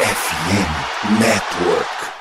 FM Network.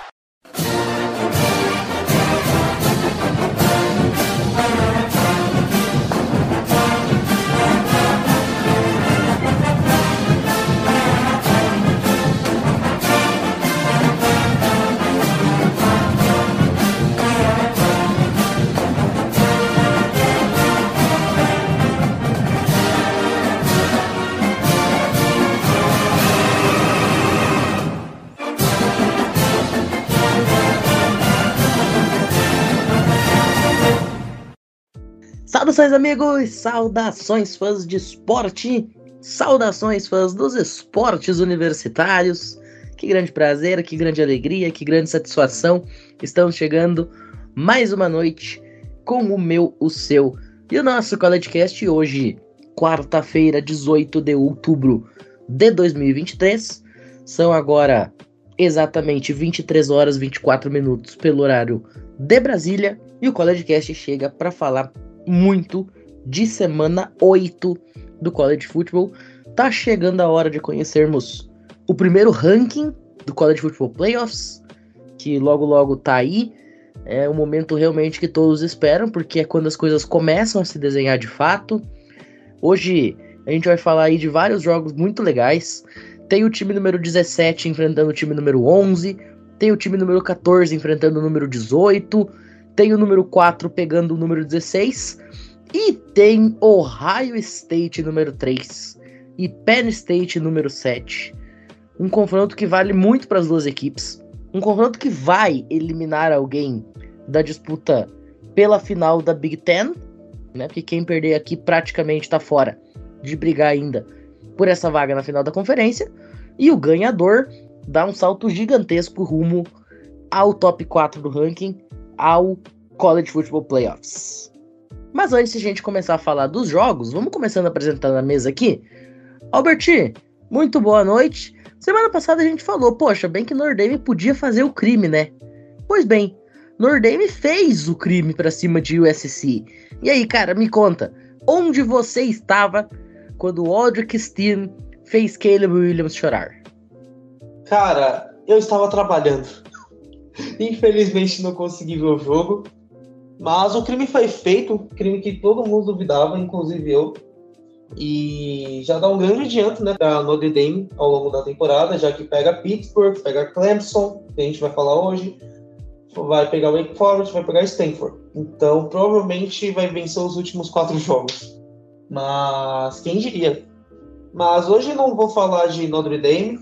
Saudações, amigos! Saudações, fãs de esporte! Saudações, fãs dos esportes universitários! Que grande prazer, que grande alegria, que grande satisfação! Estamos chegando mais uma noite com o meu, o seu e o nosso CollegeCast hoje, quarta-feira, 18 de outubro de 2023. São agora exatamente 23 horas 24 minutos pelo horário de Brasília e o CollegeCast chega para falar muito de semana 8 do College Football. Tá chegando a hora de conhecermos o primeiro ranking do College Football Playoffs, que logo logo tá aí. É um momento realmente que todos esperam, porque é quando as coisas começam a se desenhar de fato. Hoje a gente vai falar aí de vários jogos muito legais. Tem o time número 17 enfrentando o time número 11, tem o time número 14 enfrentando o número 18, tem o número 4 pegando o número 16 e tem Ohio State número 3 e Penn State número 7. Um confronto que vale muito para as duas equipes. Um confronto que vai eliminar alguém da disputa pela final da Big Ten, né? Porque quem perder aqui praticamente está fora de brigar ainda por essa vaga na final da conferência. E o ganhador dá um salto gigantesco rumo ao top 4 do ranking ao College Football Playoffs. Mas antes de a gente começar a falar dos jogos, vamos começando apresentando a mesa aqui. Alberti, muito boa noite. Semana passada a gente falou, poxa, bem que Nordame podia fazer o crime, né? Pois bem, Nordame fez o crime para cima de USC. E aí, cara, me conta, onde você estava quando o Aldrich Steen fez Caleb Williams chorar? Cara, eu estava trabalhando. Infelizmente não consegui ver o jogo. Mas o crime foi feito, um crime que todo mundo duvidava, inclusive eu. E já dá um grande adianto né, para Notre Dame ao longo da temporada, já que pega Pittsburgh, pega Clemson, que a gente vai falar hoje, vai pegar Wake Forest, vai pegar Stanford. Então provavelmente vai vencer os últimos quatro jogos. Mas quem diria? Mas hoje não vou falar de Notre Dame,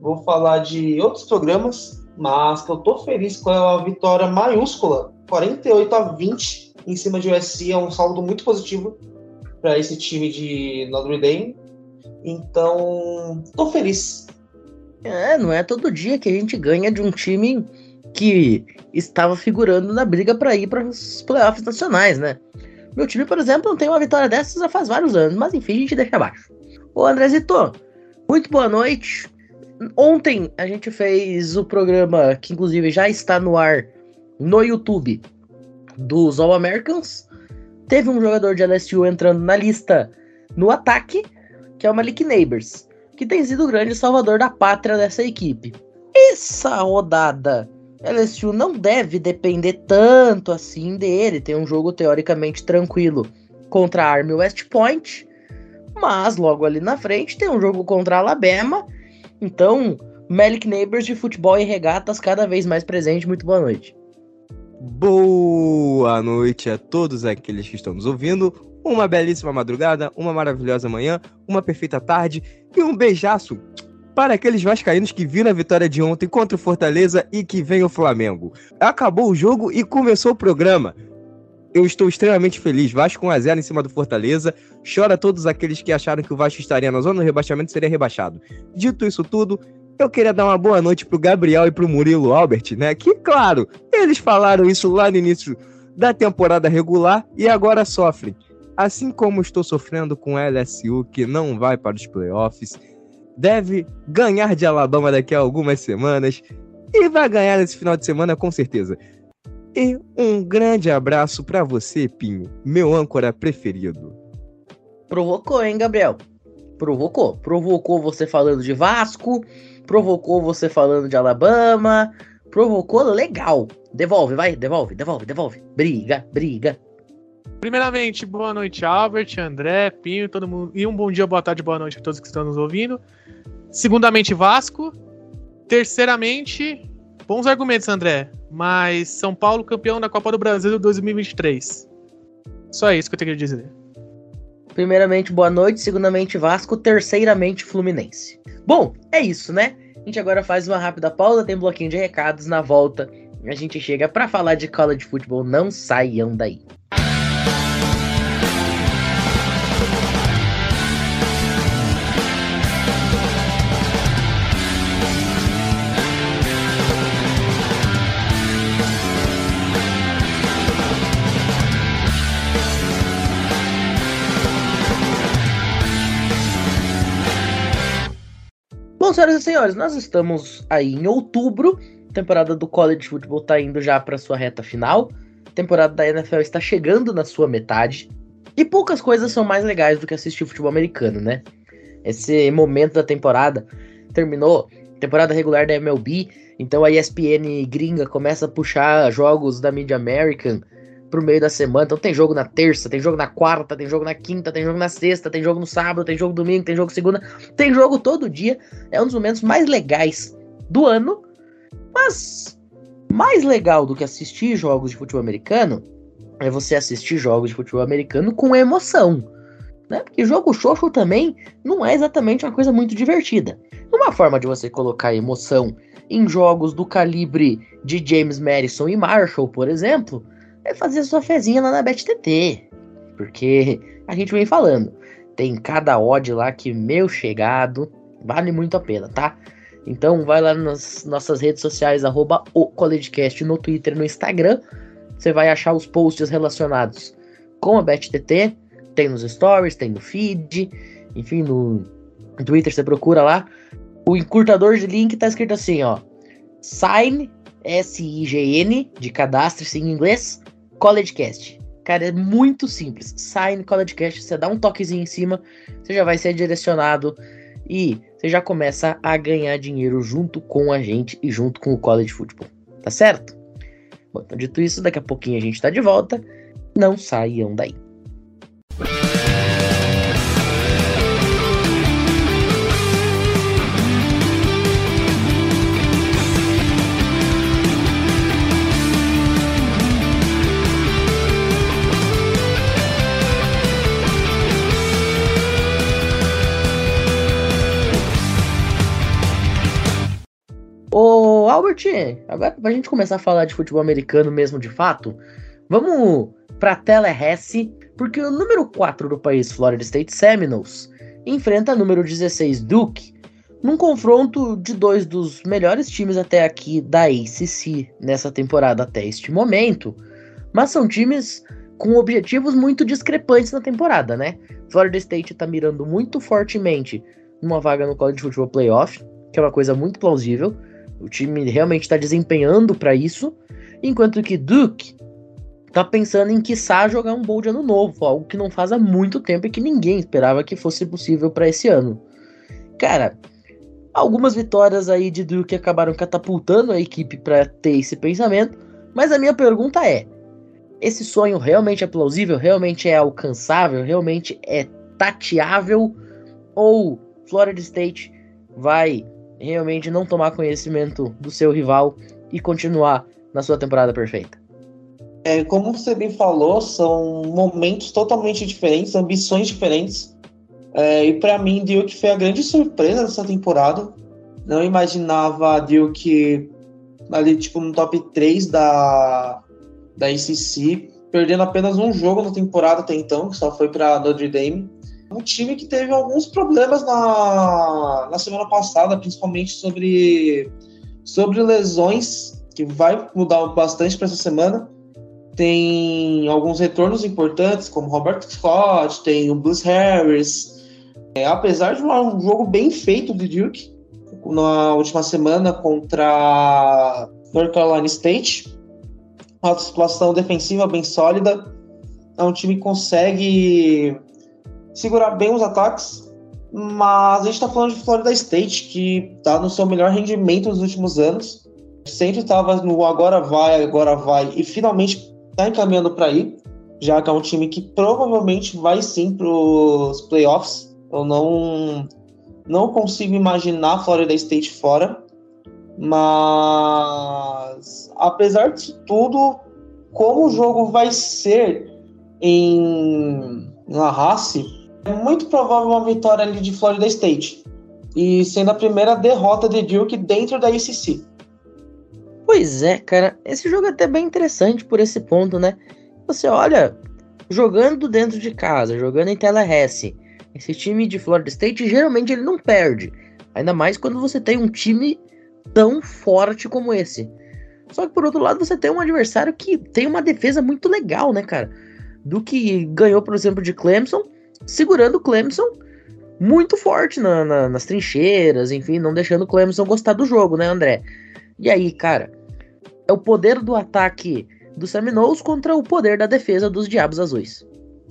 vou falar de outros programas, mas eu tô feliz com a vitória maiúscula 48 a 20 em cima de USC é um saldo muito positivo para esse time de Notre Dame. Então, tô feliz. É, não é todo dia que a gente ganha de um time que estava figurando na briga para ir para os playoffs nacionais, né? Meu time, por exemplo, não tem uma vitória dessas já faz vários anos, mas enfim, a gente deixa abaixo. Ô Andrezito, muito boa noite. Ontem a gente fez o programa que inclusive já está no ar no YouTube dos All Americans. Teve um jogador de LSU entrando na lista no ataque, que é o Malik Neighbors, que tem sido o grande salvador da pátria dessa equipe. Essa rodada, LSU não deve depender tanto assim dele. Tem um jogo teoricamente tranquilo contra a Army West Point, mas logo ali na frente tem um jogo contra a Alabama. Então, Malik Neighbors de futebol e regatas cada vez mais presente. Muito boa noite. Boa noite a todos aqueles que estão nos ouvindo. Uma belíssima madrugada, uma maravilhosa manhã, uma perfeita tarde e um beijaço para aqueles vascaínos que viram a vitória de ontem contra o Fortaleza e que vem o Flamengo. Acabou o jogo e começou o programa. Eu estou extremamente feliz. Vasco 1 a 0 em cima do Fortaleza. Chora todos aqueles que acharam que o Vasco estaria na zona do rebaixamento seria rebaixado. Dito isso tudo, eu queria dar uma boa noite pro Gabriel e pro Murilo Albert, né? Que, claro, eles falaram isso lá no início da temporada regular e agora sofrem. Assim como estou sofrendo com o LSU, que não vai para os playoffs, deve ganhar de Alabama daqui a algumas semanas e vai ganhar nesse final de semana com certeza. E um grande abraço para você, Pinho, meu âncora preferido. Provocou, hein, Gabriel? Provocou. Provocou você falando de Vasco, provocou você falando de Alabama, provocou legal. Devolve, vai, devolve, devolve, devolve. Briga, briga. Primeiramente, boa noite, Albert, André, Pinho, todo mundo. E um bom dia, boa tarde, boa noite a todos que estão nos ouvindo. Segundamente, Vasco. Terceiramente, bons argumentos, André. Mas São Paulo campeão da Copa do Brasil 2023. Só isso que eu tenho que dizer. Primeiramente, boa noite. Segundamente, Vasco. Terceiramente, Fluminense. Bom, é isso, né? A gente agora faz uma rápida pausa, tem bloquinho de recados. Na volta, a gente chega para falar de cola de futebol. Não saiam daí. Senhoras e senhores, nós estamos aí em outubro. Temporada do College Football está indo já para sua reta final. Temporada da NFL está chegando na sua metade. E poucas coisas são mais legais do que assistir futebol americano, né? Esse momento da temporada terminou, temporada regular da MLB, então a ESPN gringa começa a puxar jogos da Mid American pro meio da semana. Então tem jogo na terça, tem jogo na quarta, tem jogo na quinta, tem jogo na sexta, tem jogo no sábado, tem jogo domingo, tem jogo segunda, tem jogo todo dia. É um dos momentos mais legais do ano. Mas mais legal do que assistir jogos de futebol americano é você assistir jogos de futebol americano com emoção. Né? Porque jogo xoxo também não é exatamente uma coisa muito divertida. Uma forma de você colocar emoção em jogos do calibre de James Madison e Marshall, por exemplo, é fazer sua fezinha lá na BetTT. Porque a gente vem falando, tem cada odd lá que, meu chegado, vale muito a pena, tá? Então vai lá nas nossas redes sociais, arroba o CollegeCast no Twitter no Instagram. Você vai achar os posts relacionados com a BetTT. Tem nos stories, tem no feed, enfim, no Twitter você procura lá. O encurtador de link tá escrito assim, ó. Sign, S-I-G-N, de cadastre em inglês, CollegeCast. Cara, é muito simples. Sign CollegeCast, você dá um toquezinho em cima, você já vai ser direcionado e você já começa a ganhar dinheiro junto com a gente e junto com o College Football. Tá certo? Bom, então dito isso, daqui a pouquinho a gente tá de volta. Não saiam daí. Ô, Albert, agora pra gente começar a falar de futebol americano mesmo de fato, vamos pra Tallahassee, porque o número 4 do país, Florida State Seminoles, enfrenta o número 16 Duke, num confronto de dois dos melhores times até aqui da ACC nessa temporada até este momento, mas são times com objetivos muito discrepantes na temporada, né? Florida State tá mirando muito fortemente numa vaga no College Football Playoff, que é uma coisa muito plausível. O time realmente está desempenhando para isso, enquanto que Duke tá pensando em quiçá jogar um bowl de ano novo, algo que não faz há muito tempo e que ninguém esperava que fosse possível para esse ano. Cara, algumas vitórias aí de Duke acabaram catapultando a equipe para ter esse pensamento, mas a minha pergunta é: esse sonho realmente é plausível, realmente é alcançável, realmente é tateável ou Florida State vai realmente não tomar conhecimento do seu rival e continuar na sua temporada perfeita? É, como você bem falou, são momentos totalmente diferentes, ambições diferentes. É, e para mim, Duke foi a grande surpresa dessa temporada. Não imaginava a Duke ali, tipo, no top 3 da, da ACC, perdendo apenas um jogo na temporada até então, que só foi para Notre Dame um time que teve alguns problemas na, na semana passada, principalmente sobre, sobre lesões, que vai mudar bastante para essa semana. Tem alguns retornos importantes, como Robert Scott, tem o Bruce Harris. É, apesar de um jogo bem feito do Duke na última semana contra North Carolina State, uma situação defensiva bem sólida. É um time que consegue segurar bem os ataques. Mas a gente tá falando de Florida State, que tá no seu melhor rendimento nos últimos anos. Sempre estava no agora vai, agora vai, e finalmente tá encaminhando para ir, já que é um time que provavelmente vai sim pros playoffs. Eu não, não consigo imaginar Florida State fora. Mas apesar de tudo, como o jogo vai ser em La Race, é muito provável uma vitória ali de Florida State. E sendo a primeira derrota de Duke dentro da ICC. Pois é, cara, esse jogo é até bem interessante por esse ponto, né? Você olha, jogando dentro de casa, jogando em Tallahassee, esse time de Florida State geralmente ele não perde. Ainda mais quando você tem um time tão forte como esse. Só que por outro lado, você tem um adversário que tem uma defesa muito legal, né, cara? Do que ganhou, por exemplo, de Clemson, segurando o Clemson muito forte na, na, nas trincheiras, enfim, não deixando o Clemson gostar do jogo, né, André? E aí, cara, é o poder do ataque dos Seminoles contra o poder da defesa dos Diabos Azuis.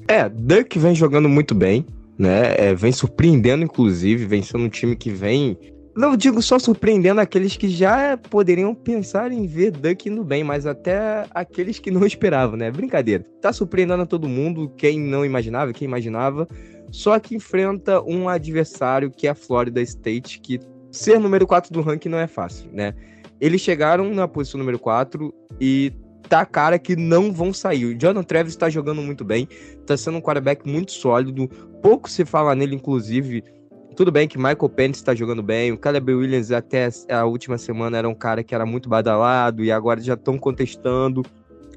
É, Duck vem jogando muito bem, né? É, vem surpreendendo, inclusive, vem sendo um time que vem não digo só surpreendendo aqueles que já poderiam pensar em ver Duck indo bem, mas até aqueles que não esperavam, né? Brincadeira. Tá surpreendendo a todo mundo, quem não imaginava, quem imaginava. Só que enfrenta um adversário que é a Florida State, que ser número 4 do ranking não é fácil, né? Eles chegaram na posição número 4 e tá cara que não vão sair. O Jonathan Travis tá jogando muito bem, tá sendo um quarterback muito sólido. Pouco se fala nele, inclusive, tudo bem que Michael Penix está jogando bem, o Caleb Williams até a última semana era um cara que era muito badalado e agora já estão contestando.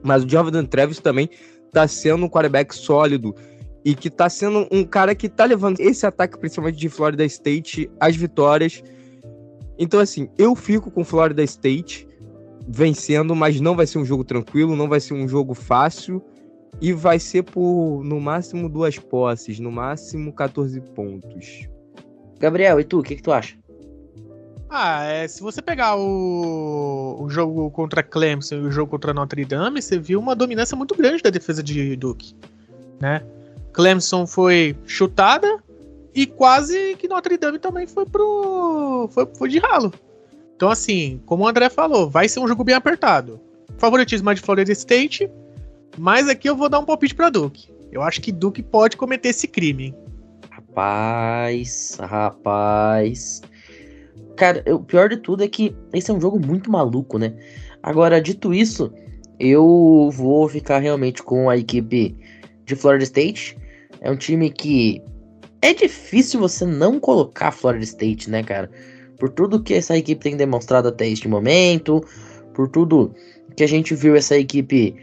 Mas o Jordan Travis também está sendo um quarterback sólido e que está sendo um cara que está levando esse ataque, principalmente de Florida State, às vitórias. Então, assim, eu fico com Florida State vencendo, mas não vai ser um jogo tranquilo, não vai ser um jogo fácil e vai ser por no máximo duas posses, no máximo 14 pontos. Gabriel, e tu, o que, que tu acha? Ah, é, se você pegar o, o jogo contra Clemson e o jogo contra Notre Dame, você viu uma dominância muito grande da defesa de Duke, né? Clemson foi chutada e quase que Notre Dame também foi pro foi, foi de ralo. Então assim, como o André falou, vai ser um jogo bem apertado. Favoritismo é de Florida State, mas aqui eu vou dar um palpite para Duke. Eu acho que Duke pode cometer esse crime. Rapaz, rapaz. Cara, o pior de tudo é que esse é um jogo muito maluco, né? Agora, dito isso, eu vou ficar realmente com a equipe de Florida State. É um time que é difícil você não colocar Florida State, né, cara? Por tudo que essa equipe tem demonstrado até este momento, por tudo que a gente viu essa equipe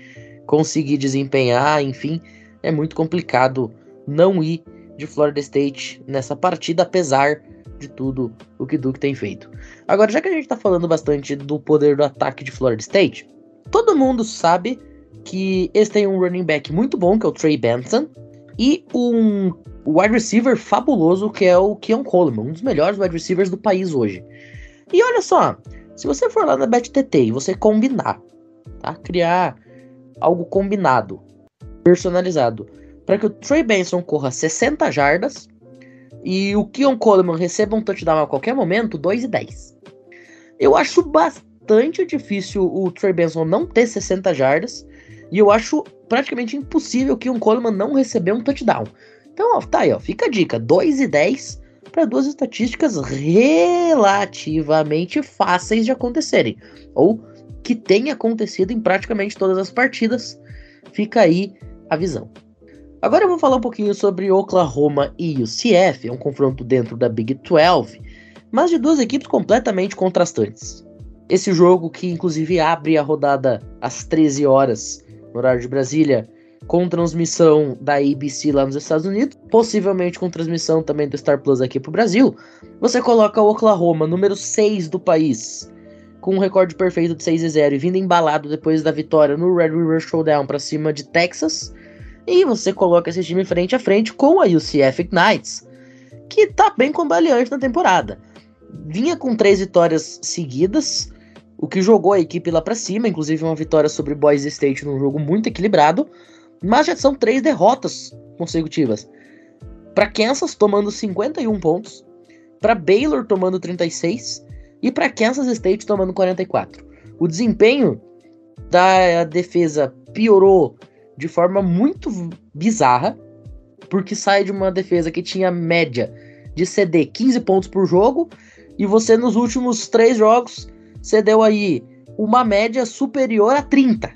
conseguir desempenhar, enfim, é muito complicado não ir de Florida State nessa partida, apesar de tudo o que Duke tem feito. Agora, já que a gente tá falando bastante do poder do ataque de Florida State, todo mundo sabe que eles têm um running back muito bom, que é o Trey Benson, e um wide receiver fabuloso, que é o Keon Coleman, um dos melhores wide receivers do país hoje. E olha só, se você for lá na BetTT e você combinar, tá? Criar algo combinado, personalizado, para que o Trey Benson corra 60 jardas e o Keon Coleman receba um touchdown a qualquer momento, 2 e 10. Eu acho bastante difícil o Trey Benson não ter 60 jardas e eu acho praticamente impossível que um Coleman não receber um touchdown. Então, ó, tá aí, ó, fica a dica, 2 e 10 para duas estatísticas relativamente fáceis de acontecerem, ou que tem acontecido em praticamente todas as partidas. Fica aí a visão. Agora eu vou falar um pouquinho sobre Oklahoma e UCF, é um confronto dentro da Big 12, mas de duas equipes completamente contrastantes. Esse jogo que inclusive abre a rodada às 13 horas no horário de Brasília, com transmissão da ABC lá nos Estados Unidos, possivelmente com transmissão também do Star Plus aqui pro Brasil, você coloca o Oklahoma, número 6 do país, com um recorde perfeito de 6 e 0 e vindo embalado depois da vitória no Red River Showdown para cima de Texas, e você coloca esse time frente a frente com a UCF Knights, que tá bem combaleante na temporada. Vinha com três vitórias seguidas, o que jogou a equipe lá para cima, inclusive uma vitória sobre Boise State num jogo muito equilibrado, mas já são três derrotas consecutivas. para Kansas tomando 51 pontos, para Baylor tomando 36 e para Kansas State tomando 44. O desempenho da defesa piorou de forma muito bizarra, porque sai de uma defesa que tinha média de ceder 15 pontos por jogo e você nos últimos três jogos cedeu aí uma média superior a 30,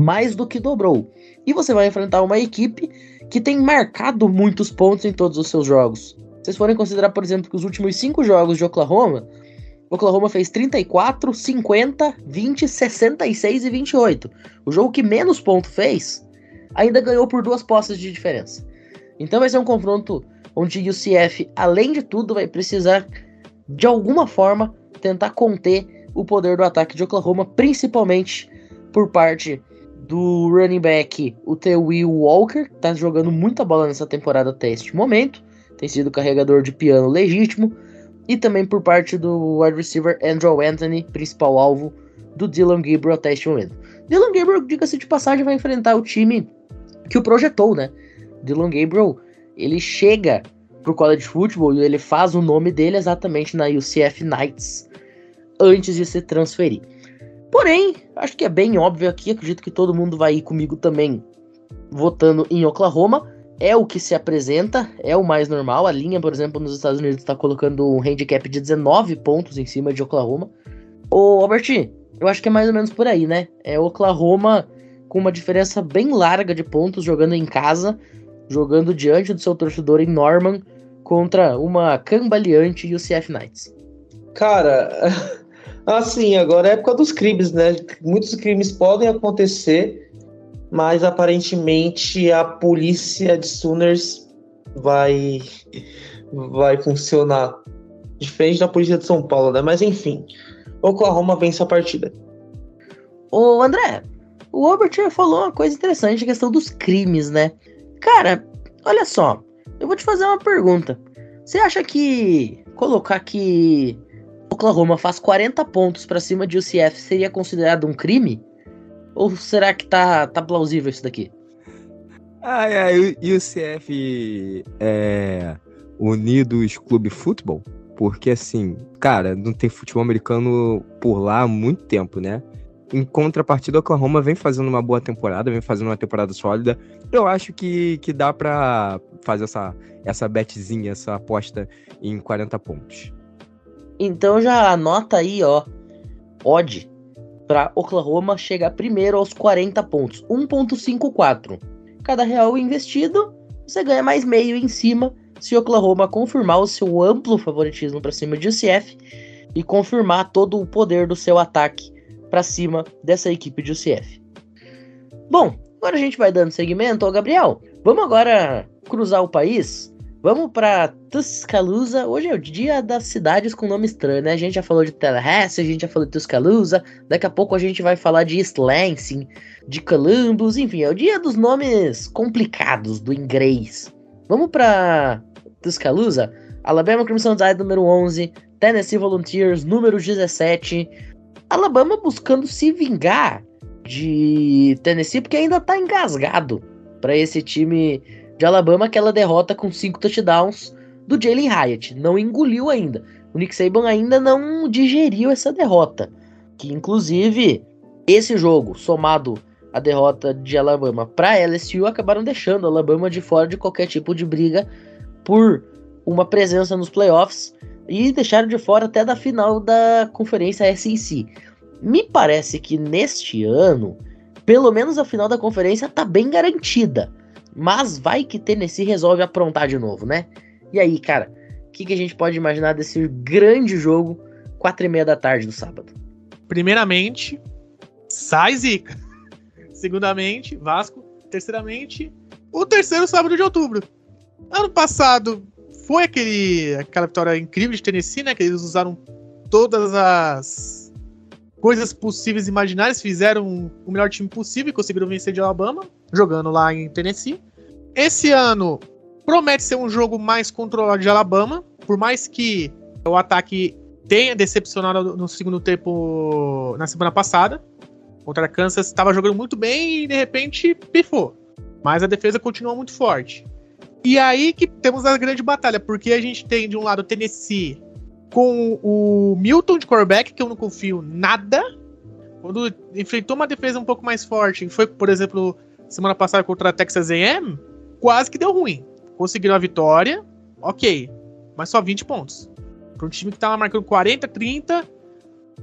mais do que dobrou. E você vai enfrentar uma equipe que tem marcado muitos pontos em todos os seus jogos. Se vocês forem considerar, por exemplo, que os últimos cinco jogos de Oklahoma, Oklahoma fez 34, 50, 20, 66 e 28. O jogo que menos ponto fez ainda ganhou por duas posses de diferença. Então vai ser um confronto onde o UCF, além de tudo, vai precisar de alguma forma tentar conter o poder do ataque de Oklahoma, principalmente por parte do running back, o T. Will Walker, que tá jogando muita bola nessa temporada até este momento, tem sido carregador de piano legítimo, e também por parte do wide receiver Andrew Anthony, principal alvo do Dylan Gabriel até este momento. Dylan Gabriel, diga-se de passagem, vai enfrentar o time que o projetou, né? Dylan Gabriel, ele chega pro college football e ele faz o nome dele exatamente na UCF Knights antes de se transferir. Porém, acho que é bem óbvio aqui, acredito que todo mundo vai ir comigo também votando em Oklahoma. É o que se apresenta, é o mais normal. A linha, por exemplo, nos Estados Unidos está colocando um handicap de 19 pontos em cima de Oklahoma. Ô, Albert, eu acho que é mais ou menos por aí, né? É Oklahoma com uma diferença bem larga de pontos jogando em casa, jogando diante do seu torcedor em Norman contra uma cambaleante UCF Knights. Cara, assim, agora é época dos crimes, né? Muitos crimes podem acontecer, mas aparentemente a polícia de Sooners vai vai funcionar diferente da polícia de São Paulo, né? Mas enfim, Oklahoma vence a partida. Ô, André, o Robert falou uma coisa interessante, a questão dos crimes, né? Cara, olha só, eu vou te fazer uma pergunta. Você acha que colocar que Oklahoma faz 40 pontos para cima de UCF seria considerado um crime? Ou será que tá, tá plausível isso daqui? Ai, ai, UCF é Unidos Clube Futebol? Porque assim, cara, não tem futebol americano por lá há muito tempo, né? Em contrapartida, o Oklahoma vem fazendo uma boa temporada, vem fazendo uma temporada sólida. Eu acho que, que dá para fazer essa, essa betzinha, essa aposta em 40 pontos. Então já anota aí, ó, odd para Oklahoma chegar primeiro aos 40 pontos, 1.54. Cada real investido, você ganha mais meio em cima se Oklahoma confirmar o seu amplo favoritismo para cima de UCF e confirmar todo o poder do seu ataque para cima dessa equipe de UCF. Bom, agora a gente vai dando segmento. Ô, Gabriel, vamos agora cruzar o país? Vamos para Tuscaloosa. Hoje é o dia das cidades com nome estranho, né? A gente já falou de Tallahassee, a gente já falou de Tuscaloosa. Daqui a pouco a gente vai falar de East Lansing, de Columbus. Enfim, é o dia dos nomes complicados do inglês. Vamos para Tuscaloosa? Alabama Crimson Tide número 11, Tennessee Volunteers número 17, Alabama buscando se vingar de Tennessee, porque ainda tá engasgado para esse time de Alabama, aquela derrota com cinco touchdowns do Jalen Hyatt. Não engoliu ainda. O Nick Saban ainda não digeriu essa derrota. Que inclusive esse jogo, somado à derrota de Alabama para LSU, acabaram deixando Alabama de fora de qualquer tipo de briga por uma presença nos playoffs e deixaram de fora até da final da conferência SEC. Me parece que neste ano, pelo menos a final da conferência tá bem garantida. Mas vai que Tennessee resolve aprontar de novo, né? E aí, cara, o que, que, a gente pode imaginar desse grande jogo, quatro e meia da tarde do sábado? Primeiramente, sai zica. Segundamente, Vasco. Terceiramente, o terceiro sábado de outubro. Ano passado foi aquele, aquela vitória incrível de Tennessee, né? Que eles usaram todas as coisas possíveis e imaginárias, fizeram o melhor time possível e conseguiram vencer de Alabama, jogando lá em Tennessee. Esse ano promete ser um jogo mais controlado de Alabama, por mais que o ataque tenha decepcionado no segundo tempo na semana passada. Contra a Kansas estava jogando muito bem e de repente pifou. Mas a defesa continua muito forte. E aí que temos a grande batalha, porque a gente tem de um lado Tennessee com o Milton de quarterback, que eu não confio nada. Quando enfrentou uma defesa um pouco mais forte, foi, por exemplo, semana passada contra a Texas A&M, quase que deu ruim. Conseguiram a vitória, ok, mas só 20 pontos. Para um time que tava marcando 40, 30,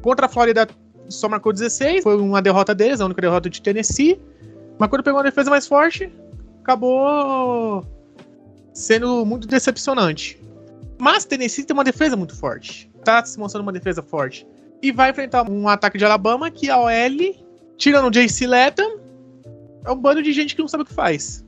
contra a Flórida só marcou 16, foi uma derrota deles, a única derrota de Tennessee. Mas quando pegou uma defesa mais forte, acabou sendo muito decepcionante. Mas Tennessee tem uma defesa muito forte. Tá se mostrando uma defesa forte. E vai enfrentar um ataque de Alabama que a OL, tirando o JC Letton, é um bando de gente que não sabe o que faz.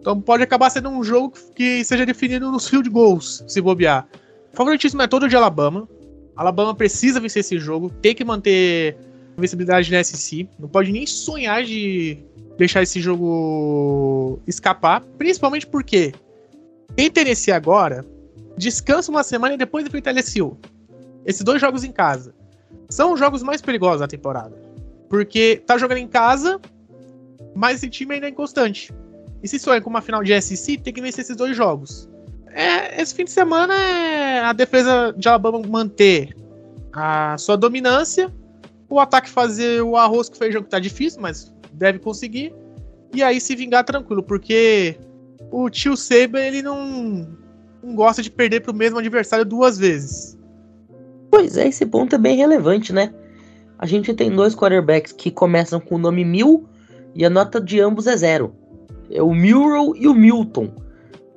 Então pode acabar sendo um jogo que seja definido nos field goals, se bobear. O favoritismo é todo de Alabama. Alabama precisa vencer esse jogo, tem que manter a visibilidade na SC. Não pode nem sonhar de deixar esse jogo escapar, principalmente porque em Tennessee agora descansa uma semana e depois enfrenta LSU. Esses dois jogos em casa são os jogos mais perigosos da temporada. Porque tá jogando em casa, mas esse time ainda é inconstante. E se sonha com uma final de SEC, tem que vencer esses dois jogos. É, esse fim de semana é a defesa de Alabama manter a sua dominância, o ataque fazer o arroz que feijão que tá difícil, mas deve conseguir, e aí se vingar tranquilo, porque o tio Saban ele não, não gosta de perder para o mesmo adversário duas vezes. Pois é, esse ponto é bem relevante, né? A gente tem dois quarterbacks que começam com o nome mil e a nota de ambos é zero. É o Murrow e o Milton.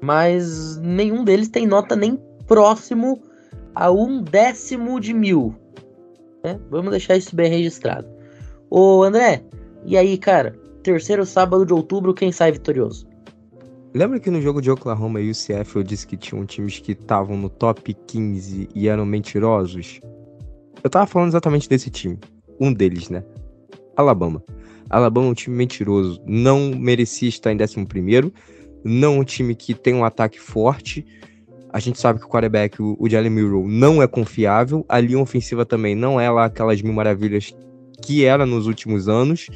Mas nenhum deles tem nota nem próximo a um décimo de mil. Né? Vamos deixar isso bem registrado. Ô André, e aí, cara? Terceiro sábado de outubro, quem sai vitorioso? Lembra que no jogo de Oklahoma e UCF eu disse que tinham times que estavam no top 15 e eram mentirosos? Eu tava falando exatamente desse time. Um deles, né? Alabama. Alabama é um time mentiroso. Não merecia estar em 11. Não um time que tem um ataque forte. A gente sabe que o quarterback, o Jalen Murrow, não é confiável. A linha ofensiva também não é lá aquelas mil maravilhas que era nos últimos anos.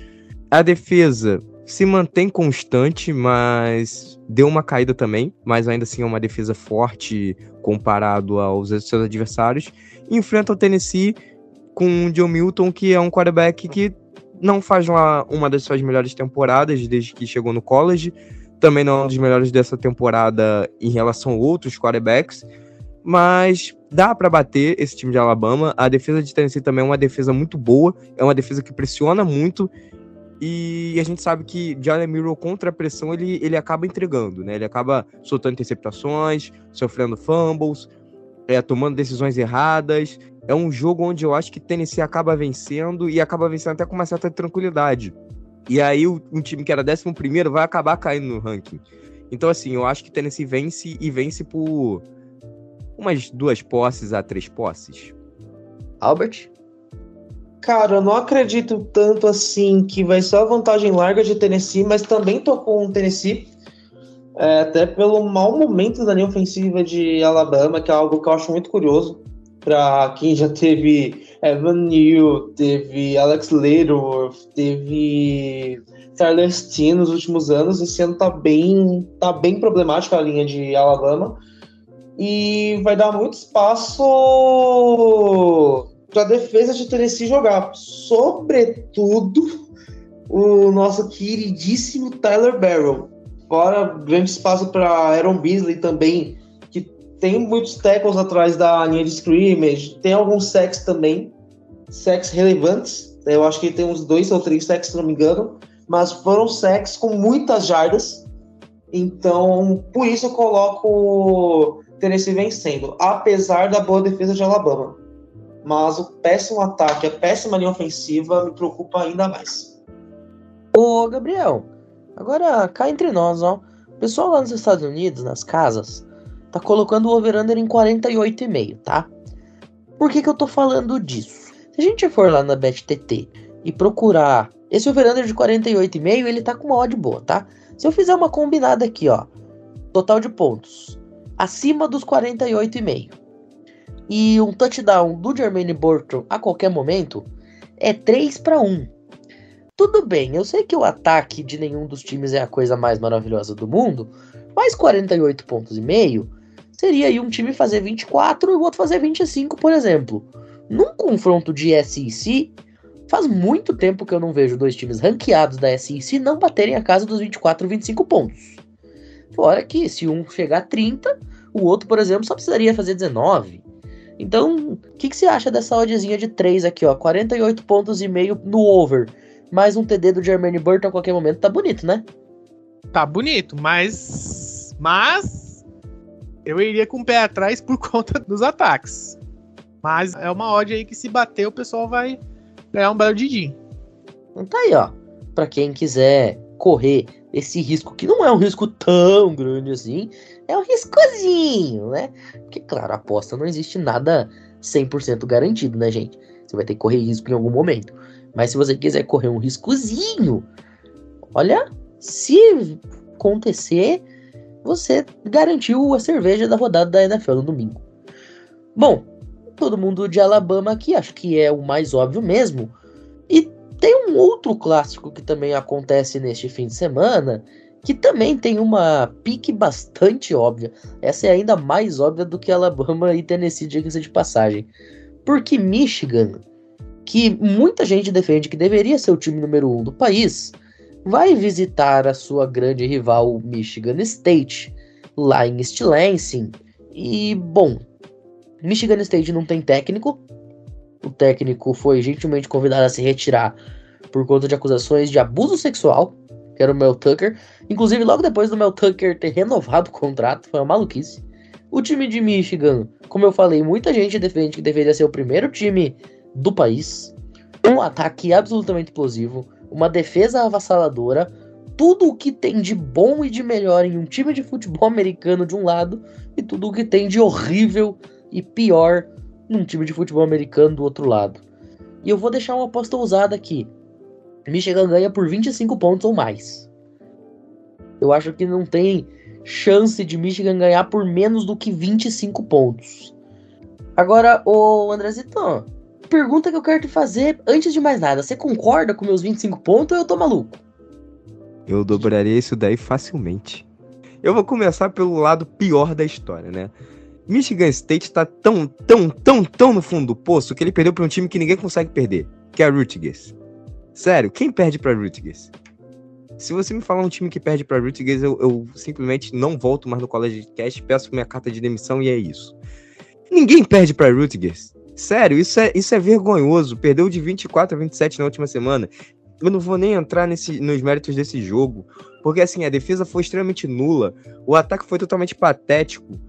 A defesa se mantém constante, mas deu uma caída também, mas ainda assim é uma defesa forte comparado aos seus adversários. Enfrenta o Tennessee com o John Milton, que é um quarterback que não faz uma, uma das suas melhores temporadas desde que chegou no college. Também não é um dos melhores dessa temporada em relação a outros quarterbacks. Mas dá para bater esse time de Alabama. A defesa de Tennessee também é uma defesa muito boa. É uma defesa que pressiona muito e a gente sabe que Jalen Miro contra a pressão ele, ele acaba entregando, né? Ele acaba soltando interceptações, sofrendo fumbles, é, tomando decisões erradas. É um jogo onde eu acho que Tennessee acaba vencendo e acaba vencendo até com uma certa tranquilidade. E aí um time que era 11 primeiro vai acabar caindo no ranking. Então, assim, eu acho que Tennessee vence e vence por umas duas posses a três posses. Albert? Cara, eu não acredito tanto assim que vai ser a vantagem larga de Tennessee, mas também tô com o Tennessee. É, até pelo mau momento da linha ofensiva de Alabama, que é algo que eu acho muito curioso. Para quem já teve Evan Neal, teve Alex Leatherworth, teve Tyler Steen nos últimos anos. Esse ano tá bem, tá bem problemático a linha de Alabama. E vai dar muito espaço para a defesa de Tennessee jogar. Sobretudo o nosso queridíssimo Tyler Barrow. Fora grande espaço para Aaron Beasley também, que tem muitos tackles atrás da linha de scrimmage, tem alguns sacks também, sacks relevantes. Eu acho que tem uns dois ou três sacks, se não me engano, mas foram sacks com muitas jardas. Então, por isso eu coloco Tennessee vencendo, apesar da boa defesa de Alabama mas o péssimo ataque, a péssima linha ofensiva me preocupa ainda mais. Ô, Gabriel, agora cá entre nós, ó. O pessoal lá nos Estados Unidos, nas casas, tá colocando o over-under em 48,5, tá? Por que que eu tô falando disso? Se a gente for lá na BetTT e procurar esse over-under de 48,5, ele tá com uma odd boa, tá? Se eu fizer uma combinada aqui, ó, total de pontos, acima dos 48,5 e um touchdown do Jermaine Burton a qualquer momento é 3 para 1. Tudo bem, eu sei que o ataque de nenhum dos times é a coisa mais maravilhosa do mundo, Mais 48 pontos e meio seria aí um time fazer 24 e o outro fazer 25, por exemplo. Num confronto de SEC, faz muito tempo que eu não vejo dois times ranqueados da SEC não baterem a casa dos 24 25 pontos. Fora que se um chegar a 30, o outro, por exemplo, só precisaria fazer 19. Então, o que, que você acha dessa oddzinha de 3 aqui, ó? 48 pontos e meio no over. Mais um TD do Jermaine Burton a qualquer momento. Tá bonito, né? Tá bonito, mas. Mas. Eu iria com o pé atrás por conta dos ataques. Mas é uma odd aí que se bater, o pessoal vai ganhar um belo Didi. Então tá aí, ó. Pra quem quiser correr esse risco, que não é um risco tão grande assim, é um riscozinho, né? Porque, claro, aposta não existe nada 100% garantido, né, gente? Você vai ter que correr risco em algum momento. Mas se você quiser correr um riscozinho, olha, se acontecer, você garantiu a cerveja da rodada da NFL no domingo. Bom, todo mundo de Alabama aqui, acho que é o mais óbvio mesmo. Outro clássico que também acontece neste fim de semana, que também tem uma pique bastante óbvia. Essa é ainda mais óbvia do que Alabama e Tennessee, diga-se de passagem. Porque Michigan, que muita gente defende que deveria ser o time número um do país, vai visitar a sua grande rival Michigan State, lá em East Lansing. E, bom, Michigan State não tem técnico. O técnico foi gentilmente convidado a se retirar por conta de acusações de abuso sexual, que era o Mel Tucker. Inclusive, logo depois do Mel Tucker ter renovado o contrato, foi uma maluquice. O time de Michigan, como eu falei, muita gente defende que deveria ser o primeiro time do país. Um ataque absolutamente explosivo, uma defesa avassaladora, tudo o que tem de bom e de melhor em um time de futebol americano de um lado e tudo o que tem de horrível e pior num time de futebol americano do outro lado. E eu vou deixar uma aposta ousada aqui. Michigan ganha por 25 pontos ou mais. Eu acho que não tem chance de Michigan ganhar por menos do que 25 pontos. Agora, o Andrezito, pergunta que eu quero te fazer antes de mais nada. Você concorda com meus 25 pontos ou eu tô maluco? Eu dobraria isso daí facilmente. Eu vou começar pelo lado pior da história, né? Michigan State tá tão, tão, tão, tão no fundo do poço que ele perdeu para um time que ninguém consegue perder, que é a Rutgers. Sério, quem perde para Rutgers? Se você me falar um time que perde para Rutgers, eu, eu, simplesmente não volto mais no colégio de cast, peço minha carta de demissão e é isso. Ninguém perde para Rutgers. Sério, isso é, isso é vergonhoso. Perdeu de 24 a 27 na última semana. Eu não vou nem entrar nesse, nos méritos desse jogo, porque assim, a defesa foi extremamente nula, o ataque foi totalmente patético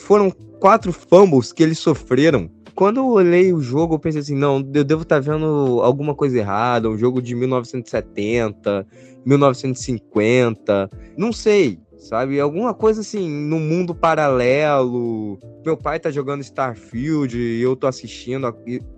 foram quatro fumbles que eles sofreram. Quando eu olhei o jogo, eu pensei assim, não, eu devo estar tá vendo alguma coisa errada, um jogo de 1970, 1950, não sei, sabe? Alguma coisa assim, no mundo paralelo. Meu pai tá jogando Starfield e eu tô assistindo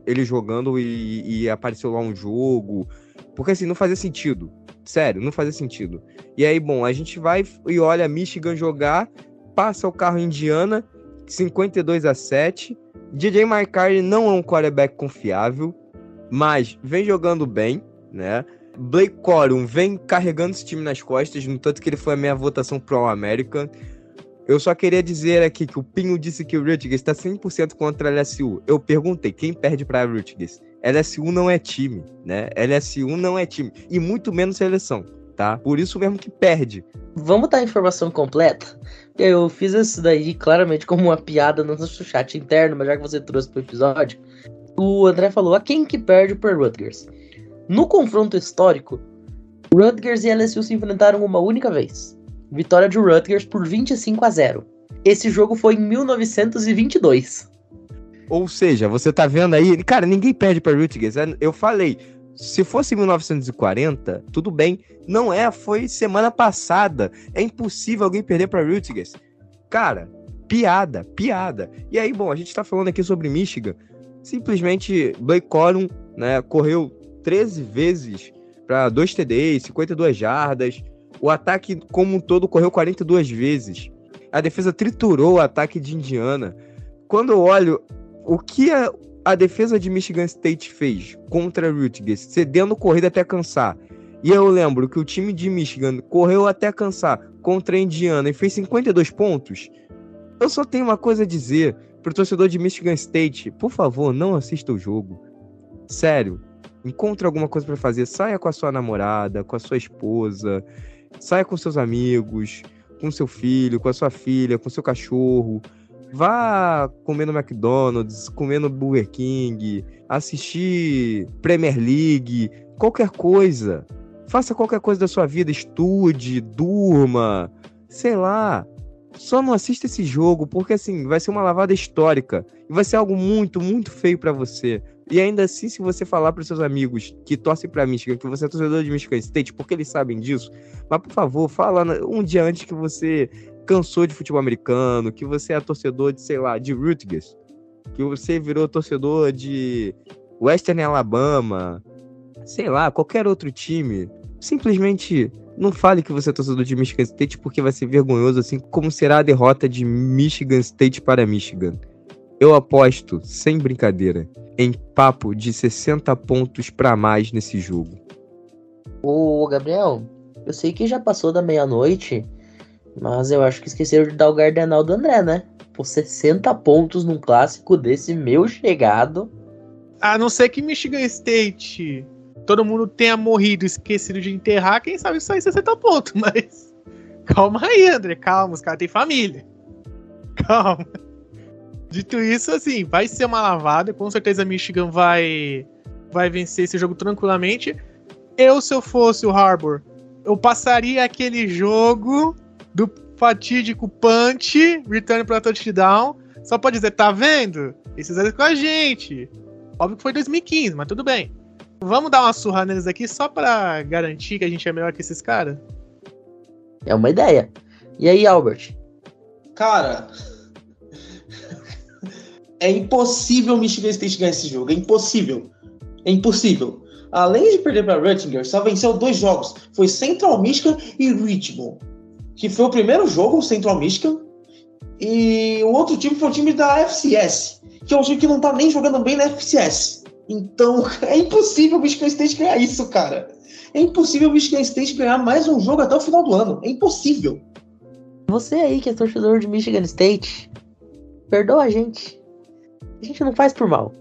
ele jogando e, e apareceu lá um jogo. Porque assim, não fazia sentido. Sério, não fazia sentido. E aí, bom, a gente vai e olha Michigan jogar passa o carro Indiana, 52 a 7. DJ McCartney não é um quarterback confiável, mas vem jogando bem, né? Blake Corum vem carregando esse time nas costas, no tanto que ele foi a minha votação pro American. Eu só queria dizer aqui que o Pinho disse que o Rutgers está 100% contra a LSU. Eu perguntei, quem perde para a Rutgers? LSU não é time, né? LSU não é time, e muito menos seleção tá? Por isso mesmo que perde. Vamos dar a informação completa? Eu fiz isso daí claramente como uma piada no nosso chat interno, mas já que você trouxe pro episódio, o André falou: a quem que perde por Rutgers? No confronto histórico, Rutgers e LSU se enfrentaram uma única vez. Vitória de Rutgers por 25 a 0. Esse jogo foi em 1922. Ou seja, você tá vendo aí, cara, ninguém perde para Rutgers. Eu falei, se fosse 1940, tudo bem. Não é, foi semana passada. É impossível alguém perder para Rutgers. Cara, piada, piada. E aí, bom, a gente tá falando aqui sobre Michigan. Simplesmente Blake Corum, né, correu 13 vezes para 2 TDs, 52 jardas. O ataque como um todo correu 42 vezes. A defesa triturou o ataque de Indiana. Quando eu olho o que a, a defesa de Michigan State fez contra Rutgers, cedendo corrida até cansar, E eu lembro que o time de Michigan correu até cansar contra a Indiana e fez 52 pontos. Eu só tenho uma coisa a dizer pro torcedor de Michigan State: por favor, não assista o jogo. Sério, encontre alguma coisa para fazer. Saia com a sua namorada, com a sua esposa, saia com seus amigos, com seu filho, com a sua filha, com seu cachorro. Vá comer no McDonald's, comer no Burger King, assistir Premier League, qualquer coisa. Faça qualquer coisa da sua vida, estude, durma, sei lá. Só não assista esse jogo, porque assim, vai ser uma lavada histórica. E vai ser algo muito, muito feio para você. E ainda assim, se você falar para seus amigos que torcem para Michigan, que você é torcedor de Michigan State, porque eles sabem disso, mas por favor, fala um dia antes que você cansou de futebol americano, que você é torcedor de, sei lá, de Rutgers, que você virou torcedor de Western Alabama, sei lá, qualquer outro time. Simplesmente não fale que você é torcedor de Michigan State porque vai ser vergonhoso, assim como será a derrota de Michigan State para Michigan. Eu aposto, sem brincadeira, em papo de 60 pontos para mais nesse jogo. Ô, Gabriel, eu sei que já passou da meia-noite, mas eu acho que esqueceram de dar o Gardenal do André, né? Por 60 pontos num clássico desse meu chegado. A não ser que Michigan State todo mundo tenha morrido esquecido de enterrar, quem sabe sair 60 pontos, mas. Calma aí, André, calma, os caras têm família. Calma. Dito isso, assim, vai ser uma lavada, com certeza Michigan vai vai vencer esse jogo tranquilamente. Eu, se eu fosse o Harbour, eu passaria aquele jogo do fatídico punch, return para touchdown, só pode dizer, tá vendo? Esses fizeram com a gente. Óbvio que foi 2015, mas tudo bem. Vamos dar uma surra neles aqui só pra garantir que a gente é melhor que esses caras? É uma ideia. E aí, Albert? Cara. é impossível o Michigan State ganhar esse jogo. É impossível. É impossível. Além de perder para Rutgers, só venceu dois jogos. Foi Central Michigan e Richmond. Que foi o primeiro jogo, Central Michigan. E o outro time foi o time da FCS. Que é um time que não tá nem jogando bem na FCS. Então, é impossível o Michigan State ganhar isso, cara. É impossível o Michigan State ganhar mais um jogo até o final do ano. É impossível. Você aí que é torcedor de Michigan State, perdoa a gente. A gente não faz por mal.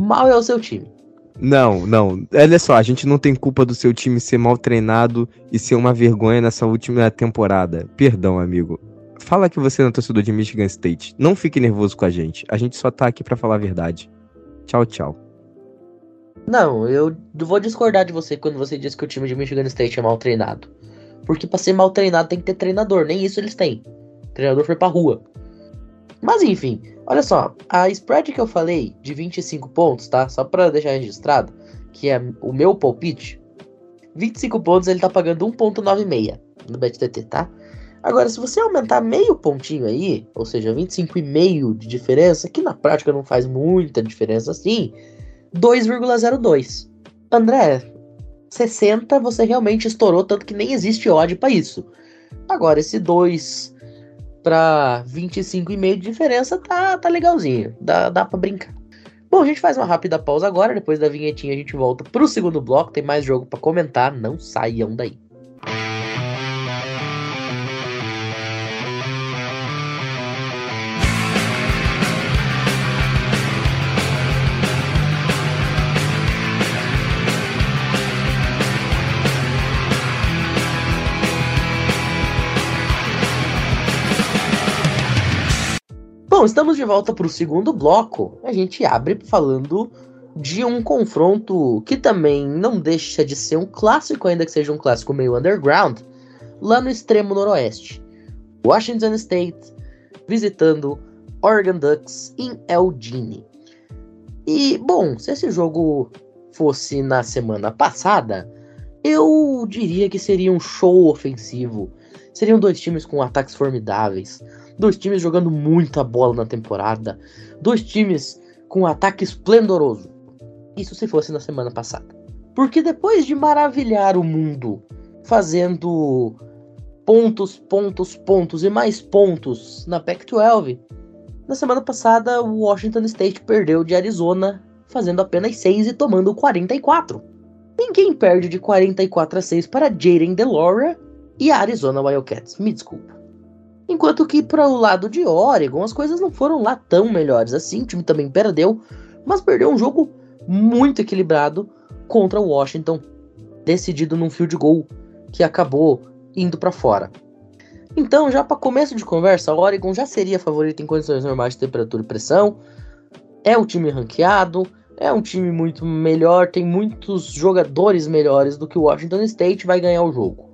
O mal é o seu time. Não, não. Olha só, a gente não tem culpa do seu time ser mal treinado e ser uma vergonha nessa última temporada. Perdão, amigo. Fala que você é torcedor de Michigan State. Não fique nervoso com a gente. A gente só tá aqui para falar a verdade. Tchau, tchau. Não, eu vou discordar de você quando você diz que o time de Michigan State é mal treinado. Porque pra ser mal treinado tem que ter treinador, nem isso eles têm. O treinador foi pra rua. Mas enfim, olha só, a spread que eu falei de 25 pontos, tá? Só pra deixar registrado, que é o meu palpite. 25 pontos ele tá pagando 1.96 no BetTT, tá? Agora, se você aumentar meio pontinho aí, ou seja, 25,5 de diferença, que na prática não faz muita diferença assim, 2,02. André, 60 você realmente estourou, tanto que nem existe odd para isso. Agora, esse 2 para 25,5 de diferença tá, tá legalzinho, dá, dá para brincar. Bom, a gente faz uma rápida pausa agora, depois da vinhetinha a gente volta pro segundo bloco, tem mais jogo para comentar, não saiam daí. Bom, estamos de volta para o segundo bloco. A gente abre falando de um confronto que também não deixa de ser um clássico, ainda que seja um clássico meio underground, lá no extremo noroeste. Washington State visitando Oregon Ducks em Eugene. E, bom, se esse jogo fosse na semana passada, eu diria que seria um show ofensivo. Seriam dois times com ataques formidáveis dois times jogando muita bola na temporada, dois times com um ataque esplendoroso. Isso se fosse na semana passada. Porque depois de maravilhar o mundo fazendo pontos, pontos, pontos e mais pontos na Pac-12, na semana passada o Washington State perdeu de Arizona fazendo apenas 6 e tomando 44. Ninguém perde de 44 a 6 para Jaden Delora e Arizona Wildcats. Me desculpa. Enquanto que para o lado de Oregon as coisas não foram lá tão melhores assim. O time também perdeu, mas perdeu um jogo muito equilibrado contra o Washington, decidido num field goal que acabou indo para fora. Então, já para começo de conversa, o Oregon já seria favorito em condições normais de temperatura e pressão. É um time ranqueado, é um time muito melhor, tem muitos jogadores melhores do que o Washington State, vai ganhar o jogo.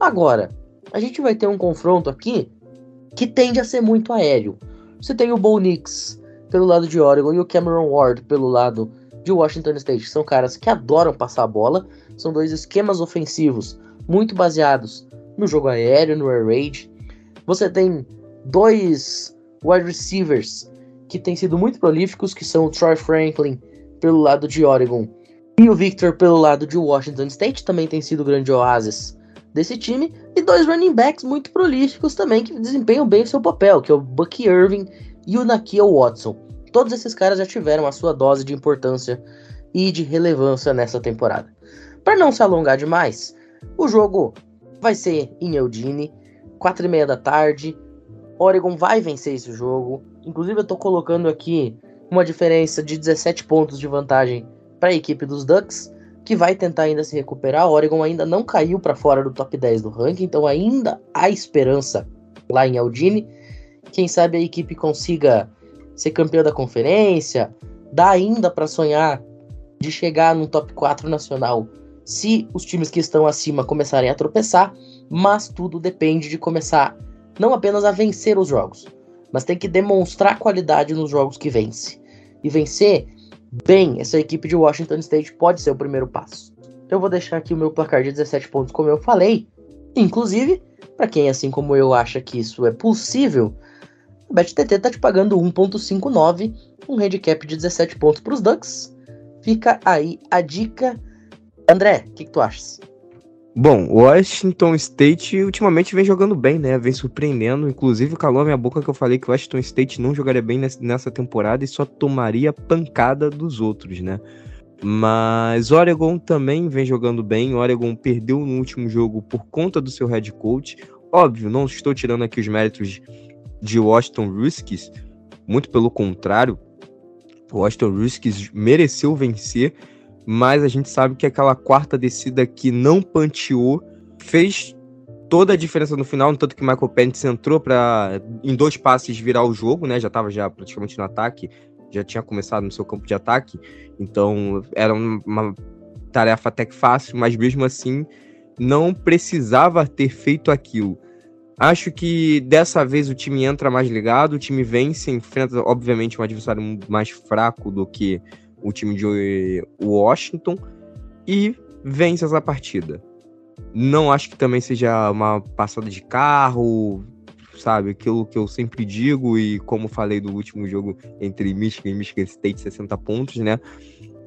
Agora, a gente vai ter um confronto aqui que tende a ser muito aéreo. Você tem o Bo Nix pelo lado de Oregon e o Cameron Ward pelo lado de Washington State. São caras que adoram passar a bola, são dois esquemas ofensivos muito baseados no jogo aéreo, no air raid. Você tem dois wide receivers que têm sido muito prolíficos, que são o Troy Franklin pelo lado de Oregon e o Victor pelo lado de Washington State, também tem sido grande oásis desse time, e dois running backs muito prolíficos também que desempenham bem o seu papel, que é o Bucky Irving e o Nakia Watson. Todos esses caras já tiveram a sua dose de importância e de relevância nessa temporada. Para não se alongar demais, o jogo vai ser em Eudine, quatro e meia da tarde. Oregon vai vencer esse jogo. Inclusive eu tô colocando aqui uma diferença de 17 pontos de vantagem para a equipe dos Ducks, que vai tentar ainda se recuperar. Oregon ainda não caiu para fora do top 10 do ranking, então ainda há esperança lá em Eudine. Quem sabe a equipe consiga ser campeã da conferência, dá ainda para sonhar de chegar no top 4 nacional se os times que estão acima começarem a tropeçar, mas tudo depende de começar não apenas a vencer os jogos, mas tem que demonstrar qualidade nos jogos que vence. E vencer bem essa equipe de Washington State pode ser o primeiro passo. Eu vou deixar aqui o meu placar de 17 pontos, como eu falei. Inclusive, para quem assim como eu acha que isso é possível, o BetTT tá te pagando 1.59, um handicap de 17 pontos para os Ducks. Fica aí a dica. André, o que, que tu achas? Bom, Washington State ultimamente vem jogando bem, né? Vem surpreendendo. Inclusive, calou a minha boca que eu falei que o Washington State não jogaria bem nessa temporada e só tomaria pancada dos outros, né? Mas Oregon também vem jogando bem. Oregon perdeu no último jogo por conta do seu head coach. Óbvio, não estou tirando aqui os méritos de Washington Ruskies, muito pelo contrário, Washington Ruskies mereceu vencer, mas a gente sabe que aquela quarta descida que não panteou fez toda a diferença no final, tanto que Michael Pence entrou para em dois passes virar o jogo, né? Já estava já praticamente no ataque, já tinha começado no seu campo de ataque, então era uma tarefa até que fácil, mas mesmo assim não precisava ter feito aquilo. Acho que dessa vez o time entra mais ligado, o time vence, enfrenta, obviamente, um adversário mais fraco do que o time de Washington e vence essa partida. Não acho que também seja uma passada de carro, sabe? Aquilo que eu sempre digo, e como falei do último jogo entre Michigan e Michigan State, 60 pontos, né?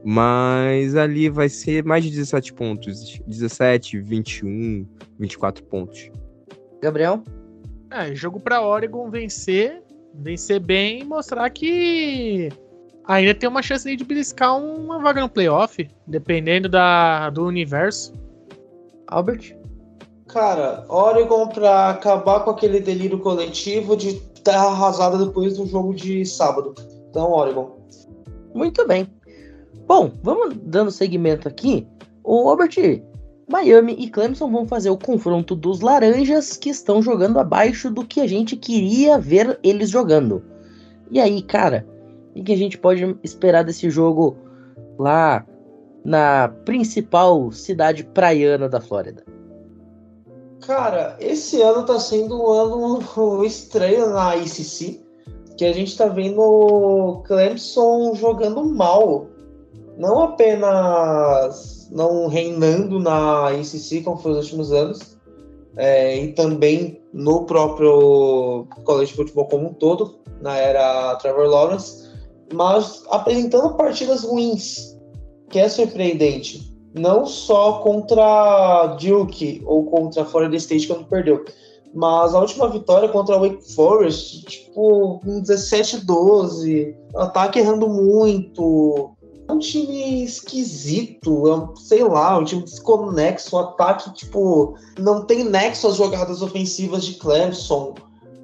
Mas ali vai ser mais de 17 pontos. 17, 21, 24 pontos. Gabriel? É, jogo pra Oregon vencer, vencer bem e mostrar que ainda tem uma chance de beliscar uma vaga no playoff, dependendo da, do universo. Albert? Cara, Oregon pra acabar com aquele delírio coletivo de terra arrasada depois do jogo de sábado. Então, Oregon. Muito bem. Bom, vamos dando seguimento aqui. O Albert, Miami e Clemson vão fazer o confronto dos laranjas que estão jogando abaixo do que a gente queria ver eles jogando. E aí, cara, o que a gente pode esperar desse jogo lá na principal cidade praiana da Flórida? Cara, esse ano tá sendo um ano estranho na ICC, que a gente tá vendo o Clemson jogando mal. Não apenas não reinando na ACC como foi nos últimos anos, é, e também no próprio colégio de futebol como um todo, na era Trevor Lawrence, mas apresentando partidas ruins, que é surpreendente. Não só contra Duke ou contra Florida State quando perdeu, mas a última vitória contra Wake Forest, tipo, um 17-12, ataque errando muito, um time esquisito, é um, sei lá, um time desconexo, o ataque, tipo, não tem nexo às jogadas ofensivas de Clemson,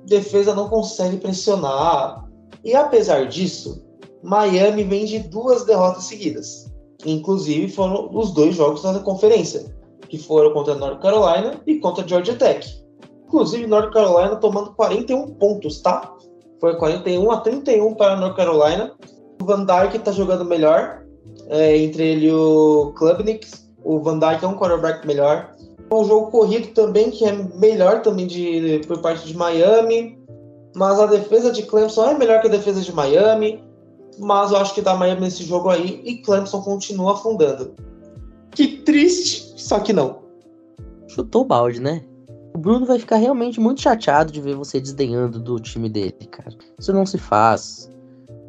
defesa não consegue pressionar. E apesar disso, Miami vem de duas derrotas seguidas. Inclusive foram os dois jogos da conferência, que foram contra North Carolina e contra Georgia Tech. Inclusive North Carolina tomando 41 pontos, tá? Foi 41 a 31 para North Carolina. O Van Dyke está jogando melhor. É, entre ele o Klubnik. O Van Dyke é um quarterback melhor. Um jogo corrido também, que é melhor também de, por parte de Miami. Mas a defesa de Clemson é melhor que a defesa de Miami. Mas eu acho que dá Miami nesse jogo aí. E Clemson continua afundando. Que triste, só que não. Chutou o balde, né? O Bruno vai ficar realmente muito chateado de ver você desdenhando do time dele, cara. Isso não se faz.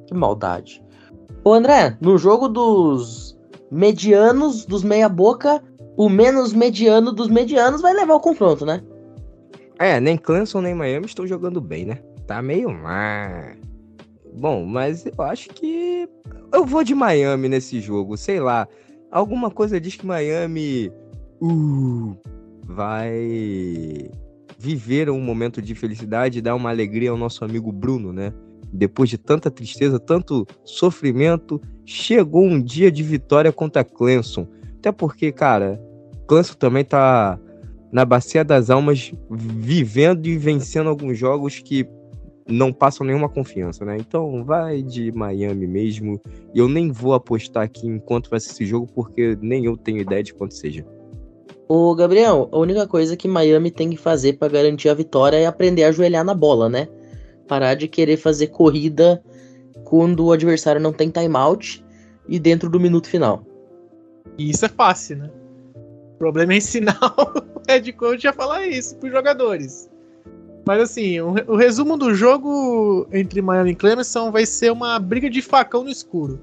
Que maldade. Ô André, no jogo dos medianos, dos meia-boca, o menos mediano dos medianos vai levar o confronto, né? É, nem Clemson nem Miami estão jogando bem, né? Tá meio mar. Bom, mas eu acho que eu vou de Miami nesse jogo, sei lá. Alguma coisa diz que Miami uh, vai viver um momento de felicidade e dar uma alegria ao nosso amigo Bruno, né? Depois de tanta tristeza, tanto sofrimento, chegou um dia de vitória contra Clemson. Até porque, cara, Clemson também tá na bacia das almas, vivendo e vencendo alguns jogos que não passam nenhuma confiança, né? Então vai de Miami mesmo. E eu nem vou apostar aqui enquanto vai ser esse jogo, porque nem eu tenho ideia de quanto seja. Ô, Gabriel, a única coisa que Miami tem que fazer para garantir a vitória é aprender a ajoelhar na bola, né? Parar de querer fazer corrida quando o adversário não tem timeout e dentro do minuto final. E isso é fácil, né? O problema é ensinar o head coach a falar isso pros jogadores. Mas assim, o, o resumo do jogo entre Miami e Clemson vai ser uma briga de facão no escuro.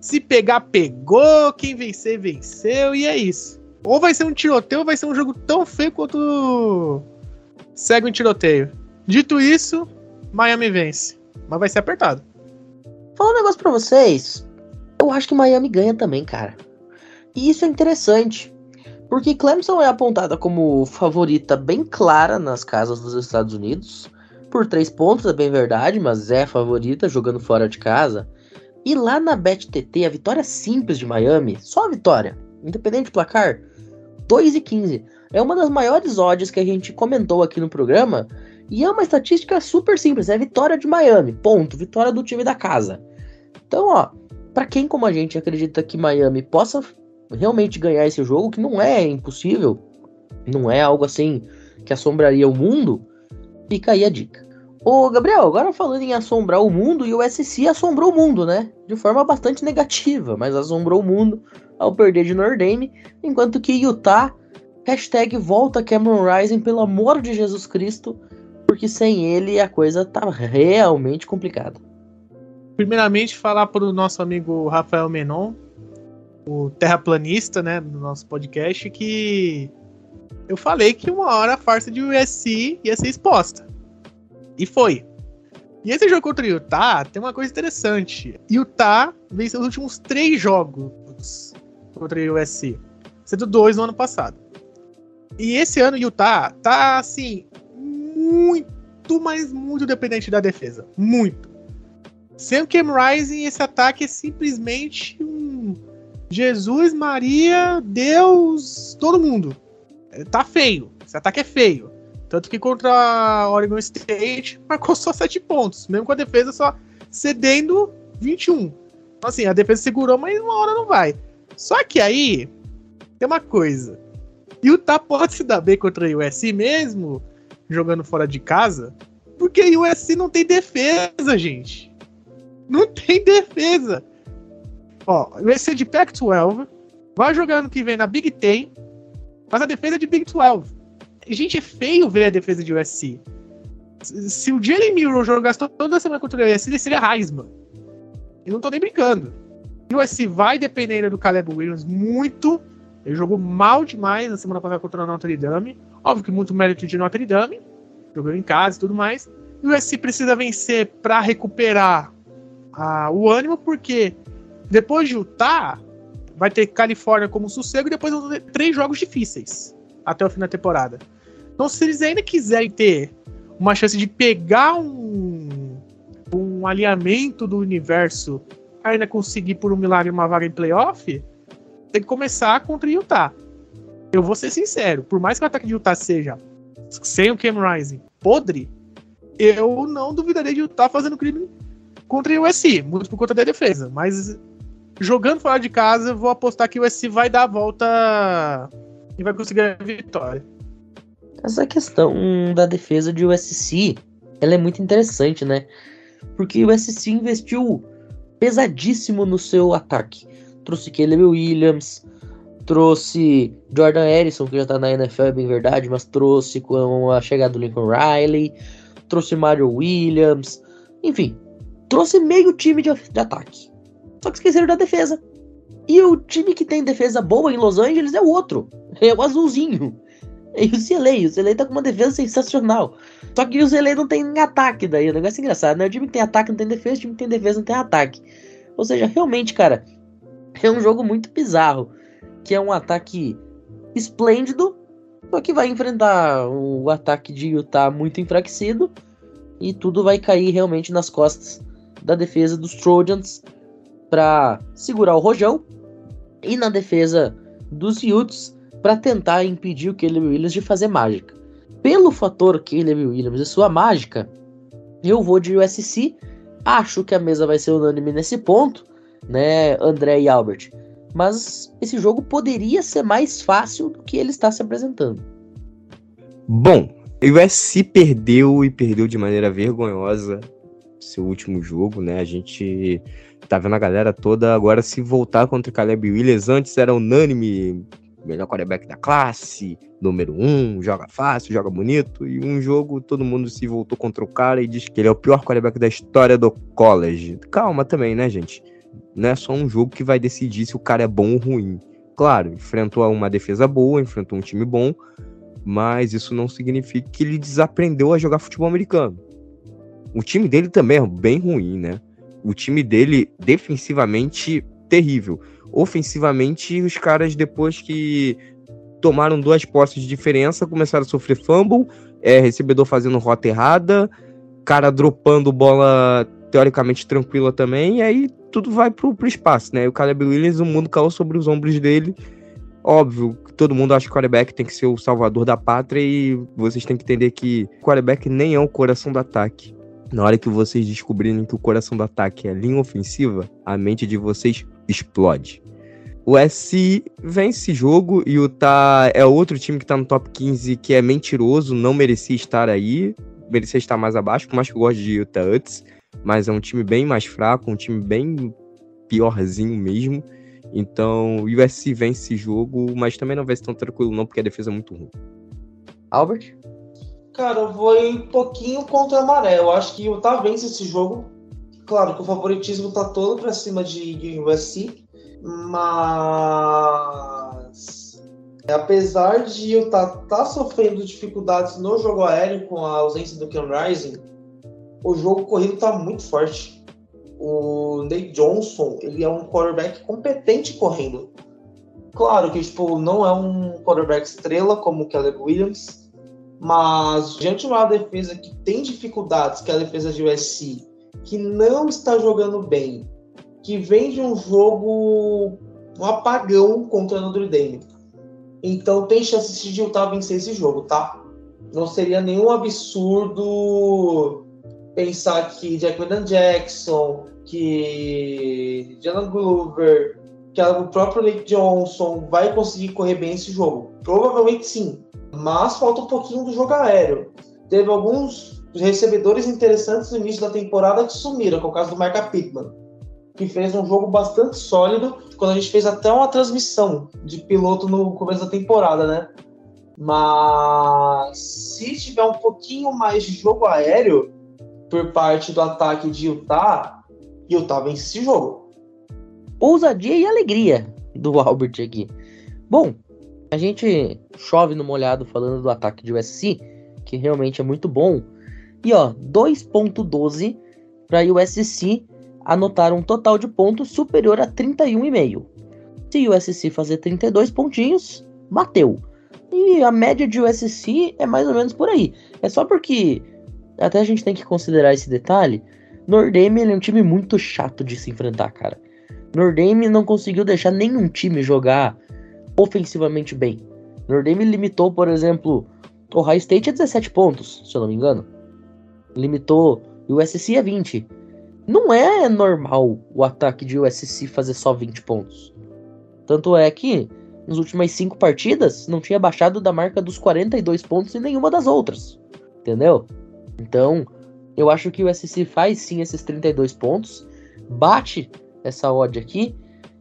Se pegar, pegou, quem vencer, venceu, e é isso. Ou vai ser um tiroteio, ou vai ser um jogo tão feio quanto segue um tiroteio. Dito isso, Miami vence. Mas vai ser apertado. Falar um negócio pra vocês. Eu acho que Miami ganha também, cara. E isso é interessante. Porque Clemson é apontada como favorita bem clara nas casas dos Estados Unidos. Por três pontos, é bem verdade, mas é favorita jogando fora de casa. E lá na BetTT, a vitória simples de Miami, só a vitória, independente do placar, 2 e 15. É uma das maiores odds que a gente comentou aqui no programa. E é uma estatística super simples. É vitória de Miami. Ponto. Vitória do time da casa. Então, ó, para quem como a gente acredita que Miami possa realmente ganhar esse jogo, que não é impossível, não é algo assim que assombraria o mundo, fica aí a dica. Ô, Gabriel, agora falando em assombrar o mundo, e o SC assombrou o mundo, né? De forma bastante negativa, mas assombrou o mundo ao perder de Notre Dame, enquanto que Utah, hashtag volta Cameron Rising, pelo amor de Jesus Cristo, porque sem ele a coisa tá realmente complicada. Primeiramente, falar para o nosso amigo Rafael Menon, o terraplanista, né, do nosso podcast, que eu falei que uma hora a farsa de USC ia ser exposta. E foi. E esse jogo contra o Utah tem uma coisa interessante. Utah venceu os últimos três jogos contra o USC, sendo dois no ano passado. E esse ano o Utah tá assim muito, mas muito dependente da defesa, muito. Sem o Cam Rising, esse ataque é simplesmente um Jesus, Maria, Deus, todo mundo. É, tá feio. Esse ataque é feio. Tanto que contra Oregon State marcou só 7 pontos, mesmo com a defesa só cedendo 21. Então, assim, a defesa segurou, mas uma hora não vai. Só que aí tem uma coisa. Utah pode se dar bem contra a USC mesmo, jogando fora de casa, porque a USC não tem defesa, gente. Não tem defesa. Ó, vai ser de Pac-12, vai jogar ano que vem na Big Ten, mas a defesa é de Big 12. E, gente, é feio ver a defesa de USC. Se o Jalen Miro jogasse toda semana contra o USC, ele seria Heisman. E não tô nem brincando. O USC vai depender do Caleb Williams muito. Ele jogou mal demais na semana passada contra o Notre Dame. Óbvio que muito mérito de Notre Dame. Jogou em casa e tudo mais. E o USC precisa vencer para recuperar ah, o ânimo, porque Depois de Utah, vai ter Califórnia como sossego e depois vão ter três jogos difíceis até o fim da temporada. Então, se eles ainda quiserem ter uma chance de pegar um, um alinhamento do universo, ainda conseguir por um milagre uma vaga em playoff, tem que começar contra Utah. Eu vou ser sincero, por mais que o ataque de Utah seja sem o Cam Rising podre, eu não duvidaria de Utah fazendo crime contra o USC, muito por conta da defesa. Mas jogando fora de casa, vou apostar que o USC vai dar a volta e vai conseguir a vitória. Essa questão da defesa de USC, ela é muito interessante, né? Porque o USC investiu pesadíssimo no seu ataque. Trouxe Caleb Williams, trouxe Jordan Harrison, que já tá na NFL, é bem verdade, mas trouxe com a chegada do Lincoln Riley, trouxe Mario Williams, enfim, trouxe meio time de, de ataque. Só que esqueceram da defesa. E o time que tem defesa boa em Los Angeles é o outro. É o azulzinho. É o CLA. O CLA tá com uma defesa sensacional. Só que o CLA não tem ataque daí. O negócio é engraçado, né? O time que tem ataque não tem defesa, o time que tem defesa não tem ataque. Ou seja, realmente, cara, é um jogo muito bizarro. Que é um ataque esplêndido, só que vai enfrentar o ataque de Utah muito enfraquecido. E tudo vai cair realmente nas costas da defesa dos Trojans para segurar o rojão e na defesa dos Utes para tentar impedir o Caleb Williams de fazer mágica. Pelo fator Caleb Williams e sua mágica, eu vou de USC. Acho que a mesa vai ser unânime nesse ponto, né, André e Albert. Mas esse jogo poderia ser mais fácil do que ele está se apresentando. Bom, o USC perdeu e perdeu de maneira vergonhosa seu último jogo, né? A gente tá vendo a galera toda agora se voltar contra o Caleb Williams. Antes era unânime, melhor quarterback da classe, número um, joga fácil, joga bonito. E um jogo todo mundo se voltou contra o cara e diz que ele é o pior quarterback da história do college. Calma também, né, gente? Não é só um jogo que vai decidir se o cara é bom ou ruim. Claro, enfrentou uma defesa boa, enfrentou um time bom, mas isso não significa que ele desaprendeu a jogar futebol americano. O time dele também é bem ruim, né? O time dele, defensivamente, terrível. Ofensivamente, os caras, depois que tomaram duas posses de diferença, começaram a sofrer fumble, é, recebedor fazendo rota errada, cara dropando bola teoricamente tranquila também, e aí tudo vai pro, pro espaço, né? E o Caleb Williams, o mundo caiu sobre os ombros dele. Óbvio, todo mundo acha que o quarterback tem que ser o salvador da pátria e vocês têm que entender que o quarterback nem é o coração do ataque. Na hora que vocês descobrirem que o coração do ataque é linha ofensiva, a mente de vocês explode. O SC vence esse jogo e o Tá é outro time que tá no top 15 que é mentiroso, não merecia estar aí, merecia estar mais abaixo, por mais que eu goste de Utah Utes, mas é um time bem mais fraco, um time bem piorzinho mesmo. Então, o USC vence esse jogo, mas também não vai ser tão tranquilo não, porque a defesa é muito ruim. Albert? Cara, vou um pouquinho contra a maré. Eu acho que o Utah vence esse jogo. Claro que o favoritismo tá todo pra cima de, de USC, mas apesar de Utah tá sofrendo dificuldades no jogo aéreo com a ausência do Ken Rising, o jogo corrido tá muito forte. O Nate Johnson, ele é um quarterback competente correndo. Claro que tipo, não é um quarterback estrela como o Caleb Williams, mas diante de uma defesa que tem dificuldades, que é a defesa de USC, que não está jogando bem, que vem de um jogo, um apagão contra o Notre Dame. Então tem chances de Utah vencer esse jogo, tá? Não seria nenhum absurdo pensar que Jack Jackson, que Jalen Glover, que o próprio Lake Johnson vai conseguir correr bem esse jogo. Provavelmente sim mas falta um pouquinho do jogo aéreo. Teve alguns recebedores interessantes no início da temporada que sumiram, que é o caso do Marca Pittman, que fez um jogo bastante sólido, quando a gente fez até uma transmissão de piloto no começo da temporada, né? Mas se tiver um pouquinho mais de jogo aéreo por parte do ataque de Utah, Utah vence esse jogo. Ousadia e alegria do Albert aqui. Bom, a gente chove no molhado falando do ataque de USC, que realmente é muito bom. E ó, 2.12 para USC anotaram um total de pontos superior a 31,5. Se o USC fazer 32 pontinhos, bateu. E a média de USC é mais ou menos por aí. É só porque até a gente tem que considerar esse detalhe. Nordame é um time muito chato de se enfrentar, cara. Nordame não conseguiu deixar nenhum time jogar ofensivamente bem. Nordame limitou, por exemplo, o High State a 17 pontos, se eu não me engano. Limitou o USC a 20. Não é normal o ataque de USC fazer só 20 pontos. Tanto é que nas últimas 5 partidas não tinha baixado da marca dos 42 pontos em nenhuma das outras. Entendeu? Então, eu acho que o USC faz sim esses 32 pontos, bate essa odd aqui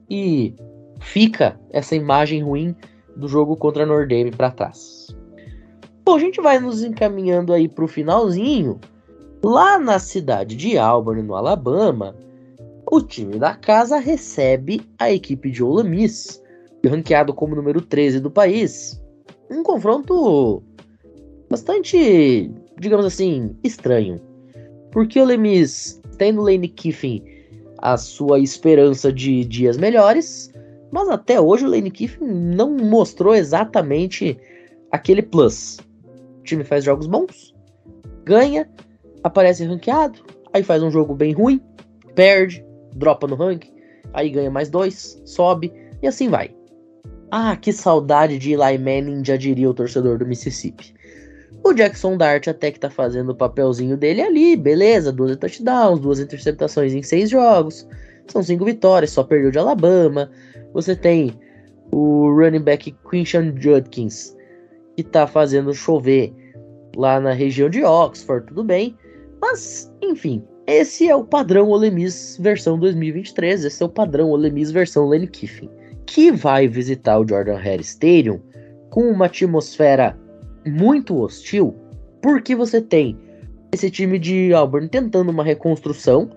e fica essa imagem ruim do jogo contra a Nordame para trás. Bom, a gente vai nos encaminhando aí para o finalzinho. Lá na cidade de Auburn, no Alabama, o time da casa recebe a equipe de Ole Miss, ranqueado como número 13 do país. Um confronto bastante, digamos assim, estranho. Porque Ole Miss tem no Lane Kiffin a sua esperança de dias melhores, mas até hoje o Lane Kiffin não mostrou exatamente aquele plus. O time faz jogos bons, ganha, aparece ranqueado, aí faz um jogo bem ruim, perde, dropa no ranking, aí ganha mais dois, sobe e assim vai. Ah, que saudade de Eli Manning, já diria o torcedor do Mississippi. O Jackson Dart até que tá fazendo o papelzinho dele ali, beleza, duas touchdowns, duas interceptações em seis jogos, são cinco vitórias, só perdeu de Alabama. Você tem o running back Quinton Judkins, que tá fazendo chover lá na região de Oxford, tudo bem. Mas, enfim, esse é o padrão Ole Miss versão 2023, esse é o padrão Ole Miss versão Lane Kiffin, que vai visitar o Jordan Hare Stadium com uma atmosfera muito hostil, porque você tem esse time de Auburn tentando uma reconstrução.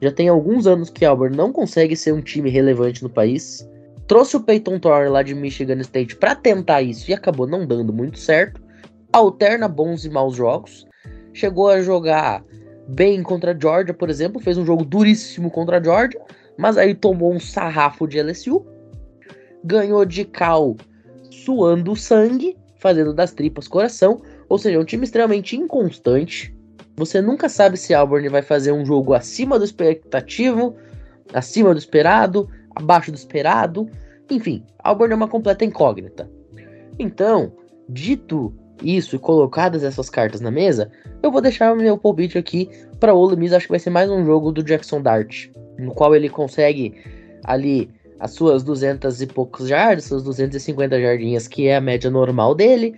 Já tem alguns anos que Auburn não consegue ser um time relevante no país. Trouxe o Peyton Thorne lá de Michigan State para tentar isso e acabou não dando muito certo. Alterna bons e maus jogos. Chegou a jogar bem contra a Georgia, por exemplo, fez um jogo duríssimo contra a Georgia, mas aí tomou um sarrafo de LSU. Ganhou de Cal suando sangue fazendo das tripas coração, ou seja, é um time extremamente inconstante. Você nunca sabe se Auburn vai fazer um jogo acima do expectativo, acima do esperado, abaixo do esperado. Enfim, Auburn é uma completa incógnita. Então, dito isso e colocadas essas cartas na mesa, eu vou deixar meu palpite aqui para Ole Miss. Acho que vai ser mais um jogo do Jackson Dart, no qual ele consegue ali as suas 200 e poucos jardas, suas 250 jardinhas, que é a média normal dele.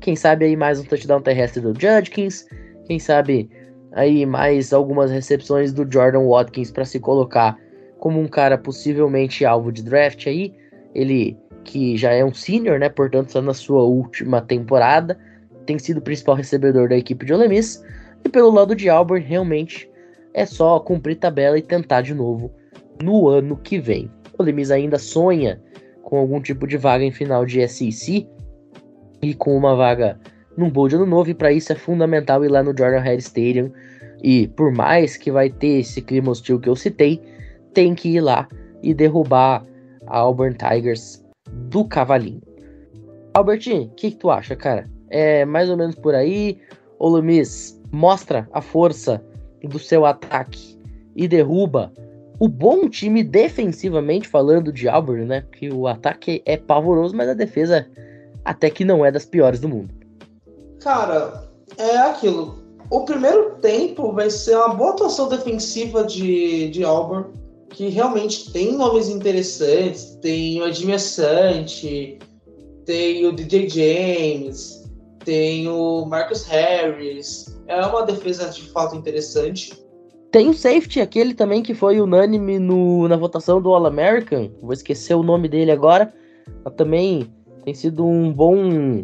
Quem sabe aí mais um touchdown terrestre do Judkins. Quem sabe aí mais algumas recepções do Jordan Watkins para se colocar como um cara possivelmente alvo de draft aí. Ele que já é um senior, né? Portanto, está na sua última temporada. Tem sido o principal recebedor da equipe de Ole Miss. E pelo lado de Auburn, realmente é só cumprir tabela e tentar de novo no ano que vem. O Lemis ainda sonha com algum tipo de vaga em final de SEC e com uma vaga num bowl de ano novo, e para isso é fundamental ir lá no Jordan Hare Stadium. E por mais que vai ter esse clima hostil que eu citei, tem que ir lá e derrubar a Auburn Tigers do cavalinho. Albertinho, o que, que, tu acha, cara? É mais ou menos por aí? O Lumis mostra a força do seu ataque e derruba o bom time defensivamente falando de Auburn, né? Que o ataque é pavoroso, mas a defesa até que não é das piores do mundo. Cara, é aquilo. O primeiro tempo vai ser uma boa atuação defensiva de, de Auburn, que realmente tem nomes interessantes. Tem o Admir Sante, tem o DJ James, tem o Marcus Harris. É uma defesa de fato interessante. Tem o safety, aquele também que foi unânime no, na votação do All-American. Vou esquecer o nome dele agora. Mas também tem sido um bom.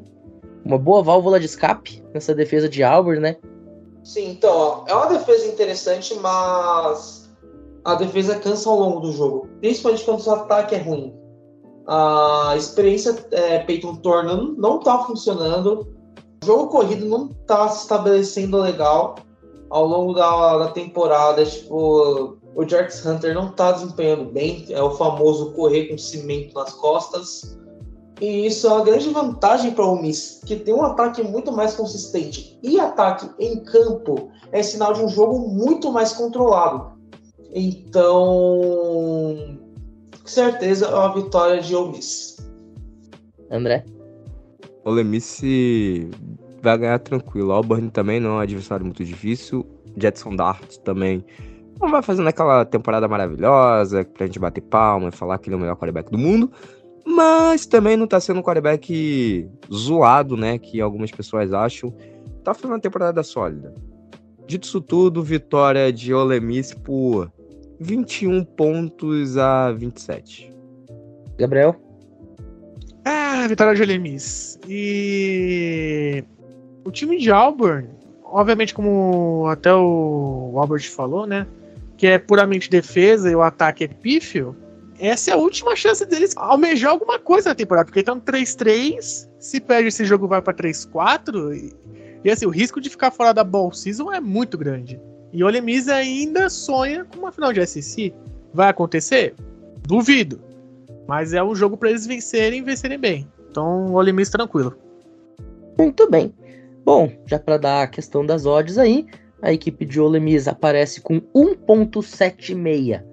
Uma boa válvula de escape nessa defesa de Albert, né? Sim, então, ó, é uma defesa interessante, mas a defesa cansa ao longo do jogo. Principalmente quando o seu ataque é ruim. A experiência é, Peyton não está funcionando. O jogo corrido não está se estabelecendo legal ao longo da, da temporada, tipo, O Jarks Hunter não está desempenhando bem, é o famoso correr com cimento nas costas. E isso é uma grande vantagem para o Miss, que tem um ataque muito mais consistente. E ataque em campo é sinal de um jogo muito mais controlado. Então, com certeza é uma vitória de Ole Miss. André? Ole Miss vai ganhar tranquilo. Auburn também não é um adversário muito difícil. Jetson Dart também não vai fazendo aquela temporada maravilhosa pra gente bater palma e falar que ele é o melhor quarterback do mundo. Mas também não tá sendo um quarterback zoado, né? Que algumas pessoas acham. Tá fazendo uma temporada sólida. Dito isso tudo, vitória de Ole Miss por 21 pontos a 27. Gabriel? Ah, vitória de Ole Miss. E o time de Auburn, obviamente, como até o Albert falou, né? Que é puramente defesa e o ataque é pífio. Essa é a última chance deles almejar alguma coisa na temporada, porque estão 3-3. Se perde esse jogo, vai para 3-4. E, e assim, o risco de ficar fora da Ball Season é muito grande. E o Ole Miss ainda sonha com uma final de SEC. Vai acontecer? Duvido. Mas é um jogo para eles vencerem e vencerem bem. Então, o tranquilo. Muito bem. Bom, já para dar a questão das odds aí, a equipe de Ole Miss aparece com 1.76.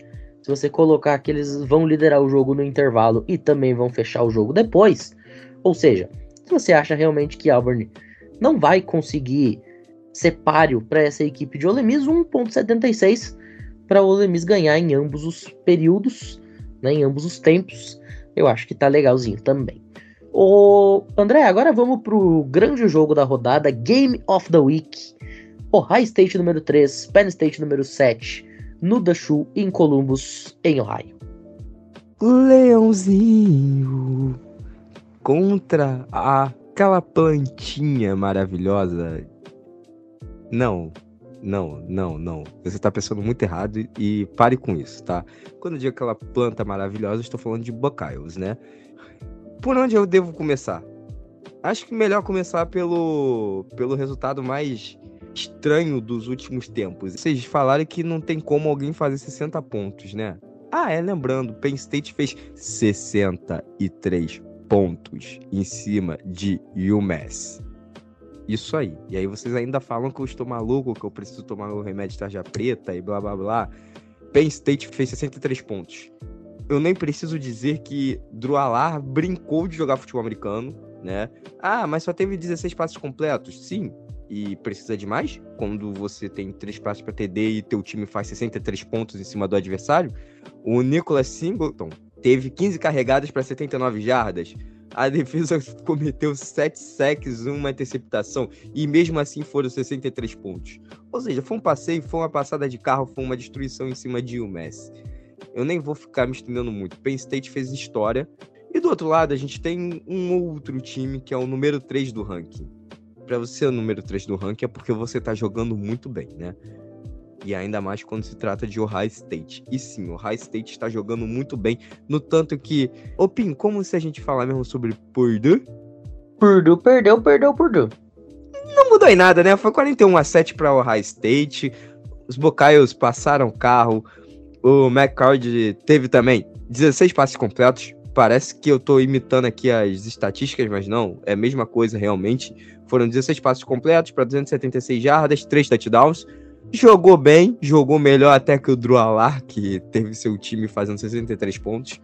Se você colocar que eles vão liderar o jogo no intervalo e também vão fechar o jogo depois, ou seja, se você acha realmente que Auburn não vai conseguir ser páreo para essa equipe de Ole Miss, 1.76 para o Ole Miss ganhar em ambos os períodos, né, em ambos os tempos. Eu acho que tá legalzinho também. O André, agora vamos pro grande jogo da rodada, Game of the Week. Ohio State número 3, Penn State número 7, no Dashu em Columbus, em Ohio. Leãozinho contra aquela plantinha maravilhosa. Não, não, não, não. Você tá pensando muito errado e, e pare com isso, tá? Quando eu digo aquela planta maravilhosa, estou falando de Buckeyes, né? Por onde eu devo começar? Acho que melhor começar pelo, pelo resultado mais estranho dos últimos tempos. Vocês falaram que não tem como alguém fazer 60 pontos, né? Ah, é, lembrando, Penn State fez 63 pontos em cima de UMass. Isso aí. E aí vocês ainda falam que eu estou maluco, que eu preciso tomar meu remédio de tarja preta e blá blá blá. Penn State fez 63 pontos eu nem preciso dizer que Drew Alar brincou de jogar futebol americano, né? Ah, mas só teve 16 passes completos. Sim. E precisa de mais? Quando você tem três passes para TD e teu time faz 63 pontos em cima do adversário? O Nicholas Singleton teve 15 carregadas para 79 jardas. A defesa cometeu 7 sacks, uma interceptação, e mesmo assim foram 63 pontos. Ou seja, foi um passeio, foi uma passada de carro, foi uma destruição em cima de UMass. Eu nem vou ficar me estendendo muito. Penn State fez história. E do outro lado, a gente tem um outro time que é o número 3 do ranking. Para você ser o número 3 do ranking é porque você tá jogando muito bem, né? E ainda mais quando se trata de Ohio State. E sim, Ohio State está jogando muito bem. No tanto que. Ô, Pim, como se a gente falar mesmo sobre Purdue? Purdue perdeu, perdeu, Purdue. Não mudou em nada, né? Foi 41 a 7 para Ohio State. Os Buckeyes passaram carro. O McCord teve também 16 passes completos. Parece que eu tô imitando aqui as estatísticas, mas não, é a mesma coisa realmente. Foram 16 passes completos para 276 jardas, 3 touchdowns. Jogou bem, jogou melhor até que o Drew Alar, que teve seu time fazendo 63 pontos.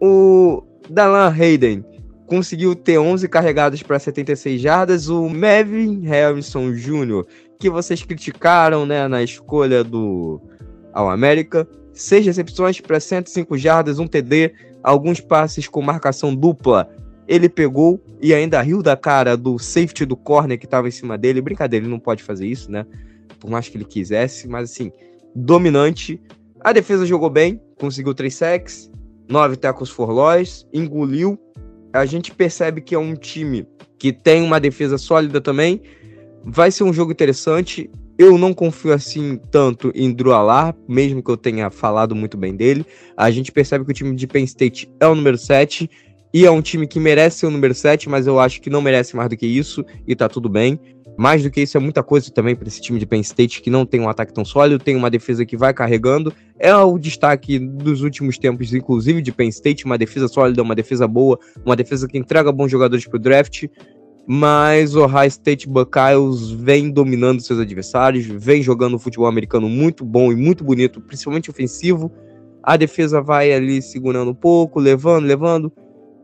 O Dalan Hayden conseguiu ter 11 carregadas para 76 jardas. O Mevin Harrison Jr., que vocês criticaram né, na escolha do All América, 6 recepções para 105 jardas, um TD, alguns passes com marcação dupla. Ele pegou e ainda riu da cara do safety do corner que estava em cima dele. Brincadeira, ele não pode fazer isso, né? Por mais que ele quisesse, mas assim, dominante. A defesa jogou bem, conseguiu 3 sacks, 9 tackles for loss, engoliu. A gente percebe que é um time que tem uma defesa sólida também. Vai ser um jogo interessante. Eu não confio assim tanto em Drew mesmo que eu tenha falado muito bem dele. A gente percebe que o time de Penn State é o número 7 e é um time que merece ser o número 7, mas eu acho que não merece mais do que isso e tá tudo bem. Mais do que isso, é muita coisa também para esse time de Penn State que não tem um ataque tão sólido, tem uma defesa que vai carregando. É o destaque dos últimos tempos, inclusive de Penn State, uma defesa sólida, uma defesa boa, uma defesa que entrega bons jogadores para o draft. Mas o Ohio State Buckeyes vem dominando seus adversários, vem jogando futebol americano muito bom e muito bonito, principalmente ofensivo. A defesa vai ali segurando um pouco, levando, levando.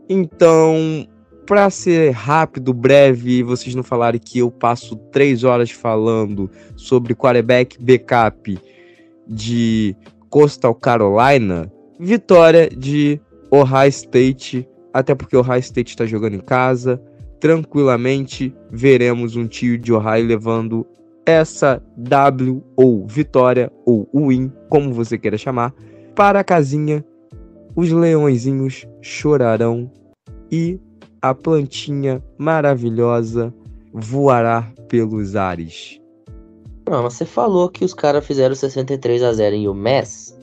Então, para ser rápido, breve, e vocês não falarem que eu passo três horas falando sobre quarterback backup de Coastal Carolina, vitória de Ohio State, até porque Ohio State está jogando em casa. Tranquilamente veremos um tio de Ohio levando essa W ou vitória ou win, como você queira chamar, para a casinha. Os leõezinhos chorarão e a plantinha maravilhosa voará pelos ares. Não, mas você falou que os caras fizeram 63 a 0 em UMass.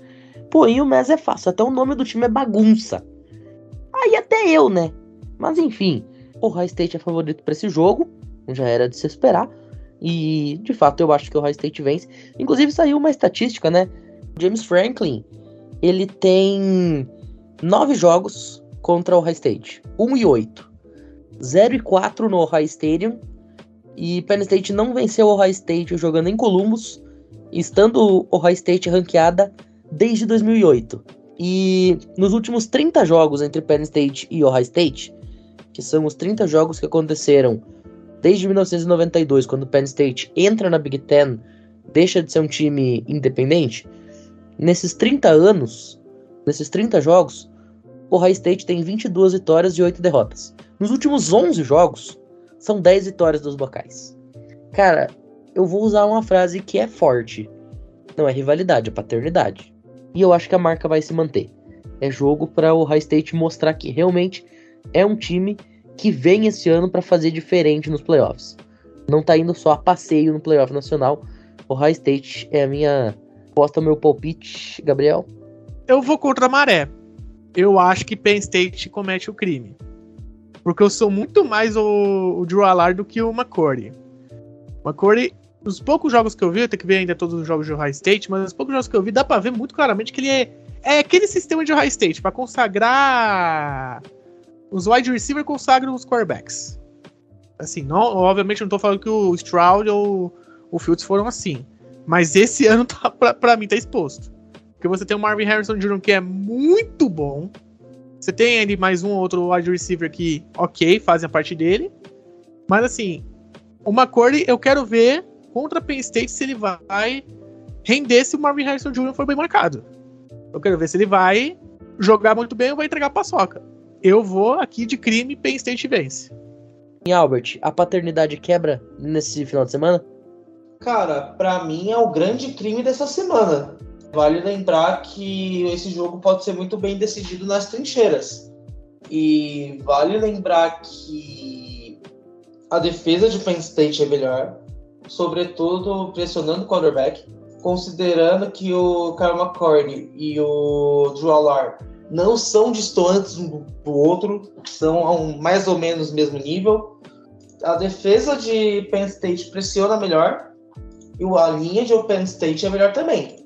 Pô, em UMass é fácil, até o nome do time é bagunça. Aí até eu, né? Mas enfim, o High State é favorito para esse jogo, já era de se esperar. E de fato eu acho que o High State vence. Inclusive saiu uma estatística, né? James Franklin, ele tem nove jogos contra o High State. 1 e 8. 0 e 4 no Ohio Stadium. E Penn State não venceu o Ohio State jogando em Columbus, estando o Ohio State ranqueada desde 2008. E nos últimos 30 jogos entre Penn State e Ohio State, que são os 30 jogos que aconteceram desde 1992, quando Penn State entra na Big Ten, deixa de ser um time independente, nesses 30 anos, nesses 30 jogos, o Ohio State tem 22 vitórias e 8 derrotas. Nos últimos 11 jogos, são 10 vitórias dos locais. Cara, eu vou usar uma frase que é forte. Não é rivalidade, é paternidade. E eu acho que a marca vai se manter. É jogo para o Ohio State mostrar que realmente é um time que vem esse ano para fazer diferente nos playoffs. Não tá indo só a passeio no playoff nacional. O Ohio State é a minha posta meu palpite, Gabriel. Eu vou contra a maré eu acho que Penn State comete o crime. Porque eu sou muito mais o, o Drew Allard do que o McCory. McCory, os poucos jogos que eu vi, eu tenho que ver ainda todos os jogos de Ohio State, mas os poucos jogos que eu vi, dá pra ver muito claramente que ele é, é aquele sistema de Ohio State, para consagrar. Os wide receivers consagram os quarterbacks. Assim, não, obviamente não tô falando que o Stroud ou o Fields foram assim. Mas esse ano, tá, pra, pra mim, tá exposto. Porque você tem o Marvin Harrison Jr., que é muito bom. Você tem ele mais um ou outro wide receiver que, ok, fazem a parte dele. Mas assim, o McCordy, eu quero ver contra Penn State se ele vai render se o Marvin Harrison Jr. for bem marcado. Eu quero ver se ele vai jogar muito bem ou vai entregar paçoca. Eu vou aqui de crime Penn State vence. E Albert, a paternidade quebra nesse final de semana? Cara, para mim é o grande crime dessa semana. Vale lembrar que esse jogo pode ser muito bem decidido nas trincheiras. E vale lembrar que a defesa de Penn State é melhor, sobretudo pressionando o quarterback, considerando que o Kyle McCord e o Drew Allard não são distantes um do outro, são a um mais ou menos mesmo nível. A defesa de Penn State pressiona melhor e a linha de Penn State é melhor também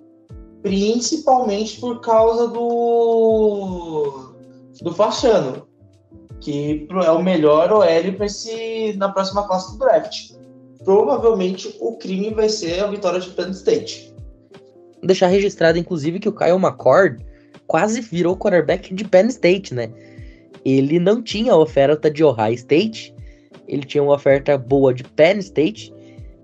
principalmente por causa do do Fachano, que é o melhor OL para esse na próxima classe do draft. Provavelmente o crime vai ser a vitória de Penn State. Vou deixar registrado inclusive que o Kyle McCord quase virou quarterback de Penn State, né? Ele não tinha oferta de Ohio State, ele tinha uma oferta boa de Penn State,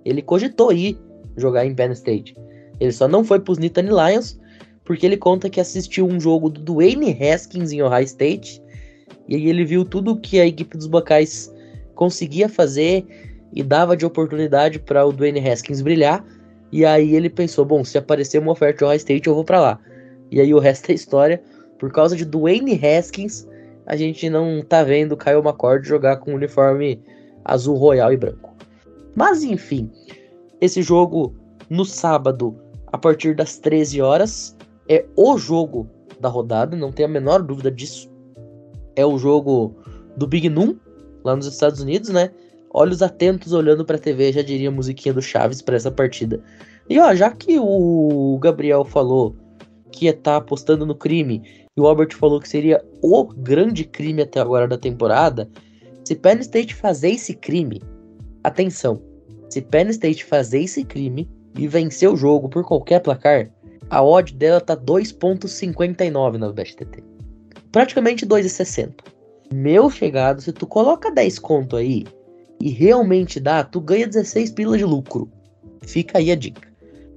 ele cogitou ir jogar em Penn State. Ele só não foi pros Nittany Lions porque ele conta que assistiu um jogo do Dwayne Haskins em Ohio State e aí ele viu tudo que a equipe dos Buckeyes conseguia fazer e dava de oportunidade para o Dwayne Haskins brilhar. E aí ele pensou, bom, se aparecer uma oferta de Ohio State, eu vou para lá. E aí o resto é história. Por causa de Dwayne Haskins, a gente não tá vendo Kyle McCord jogar com uniforme azul royal e branco. Mas enfim, esse jogo no sábado a partir das 13 horas. É o jogo da rodada, não tem a menor dúvida disso. É o jogo do Big Noon, lá nos Estados Unidos, né? olhos atentos olhando pra TV, já diria a musiquinha do Chaves para essa partida. E ó, já que o Gabriel falou que ia estar tá apostando no crime e o Albert falou que seria o grande crime até agora da temporada, se Penn State fazer esse crime, atenção, se Penn State fazer esse crime e vencer o jogo por qualquer placar, a odd dela tá 2.59 na BetTT. Praticamente 2,60. Meu chegado, se tu coloca 10 conto aí e realmente dá, tu ganha 16 pilas de lucro. Fica aí a dica.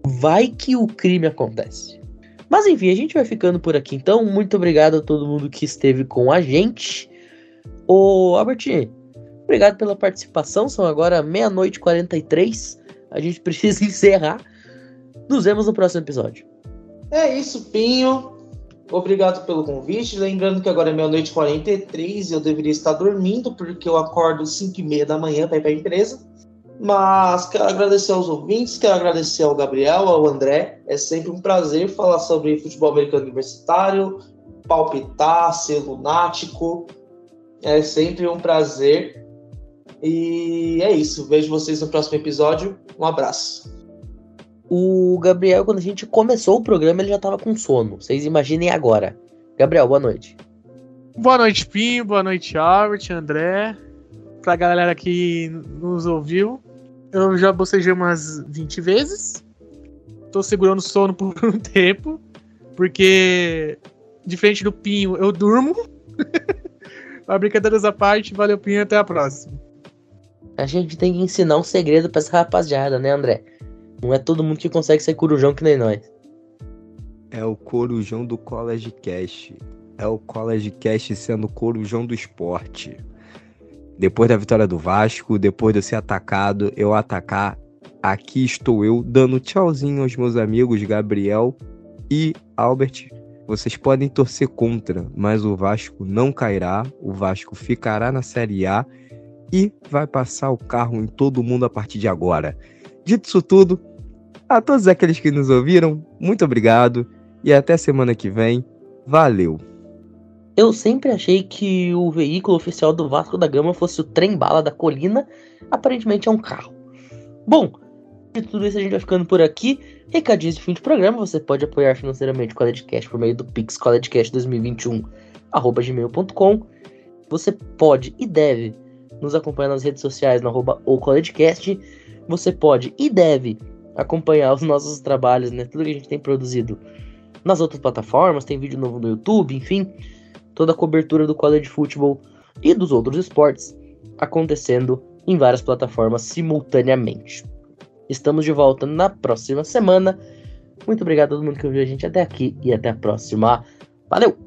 Vai que o crime acontece. Mas enfim, a gente vai ficando por aqui então. Muito obrigado a todo mundo que esteve com a gente. Ô, Albert, obrigado pela participação. São agora meia-noite e 43. A gente precisa encerrar. Nos vemos no próximo episódio. É isso, Pinho. Obrigado pelo convite. Lembrando que agora é meia-noite e 43 e eu deveria estar dormindo, porque eu acordo 5 e meia da manhã para ir para a empresa. Mas quero agradecer aos ouvintes, quero agradecer ao Gabriel, ao André. É sempre um prazer falar sobre futebol americano universitário, palpitar, ser lunático. É sempre um prazer. E é isso. Vejo vocês no próximo episódio. Um abraço. O Gabriel, quando a gente começou o programa, ele já tava com sono. Vocês imaginem agora. Gabriel, boa noite. Boa noite, Pinho. Boa noite, Albert, André. Pra galera que nos ouviu. Eu já bocejei umas 20 vezes. Tô segurando sono por um tempo. Porque, diferente do Pinho, eu durmo. Mas brincadeiras à parte, valeu, Pinho. Até a próxima. A gente tem que ensinar um segredo pra essa rapaziada, né, André? Não é todo mundo que consegue ser corujão que nem nós. É o corujão do College Cast. É o College Cast sendo corujão do esporte. Depois da vitória do Vasco, depois de eu ser atacado, eu atacar, aqui estou eu dando tchauzinho aos meus amigos Gabriel e Albert. Vocês podem torcer contra, mas o Vasco não cairá, o Vasco ficará na Série A e vai passar o carro em todo mundo a partir de agora. Dito isso tudo, a todos aqueles que nos ouviram, muito obrigado e até semana que vem. Valeu! Eu sempre achei que o veículo oficial do Vasco da Gama fosse o trem bala da colina. Aparentemente é um carro. Bom, de tudo isso a gente vai ficando por aqui. Recadinhos de fim de programa. Você pode apoiar financeiramente o CollegeCast por meio do Pix CollegeCast 2021 gmail.com. Você pode e deve nos acompanhar nas redes sociais no arroba o CollegeCast. Você pode e deve acompanhar os nossos trabalhos, né? Tudo que a gente tem produzido nas outras plataformas, tem vídeo novo no YouTube, enfim toda a cobertura do college football e dos outros esportes acontecendo em várias plataformas simultaneamente. Estamos de volta na próxima semana. Muito obrigado a todo mundo que ouviu a gente até aqui e até a próxima. Valeu!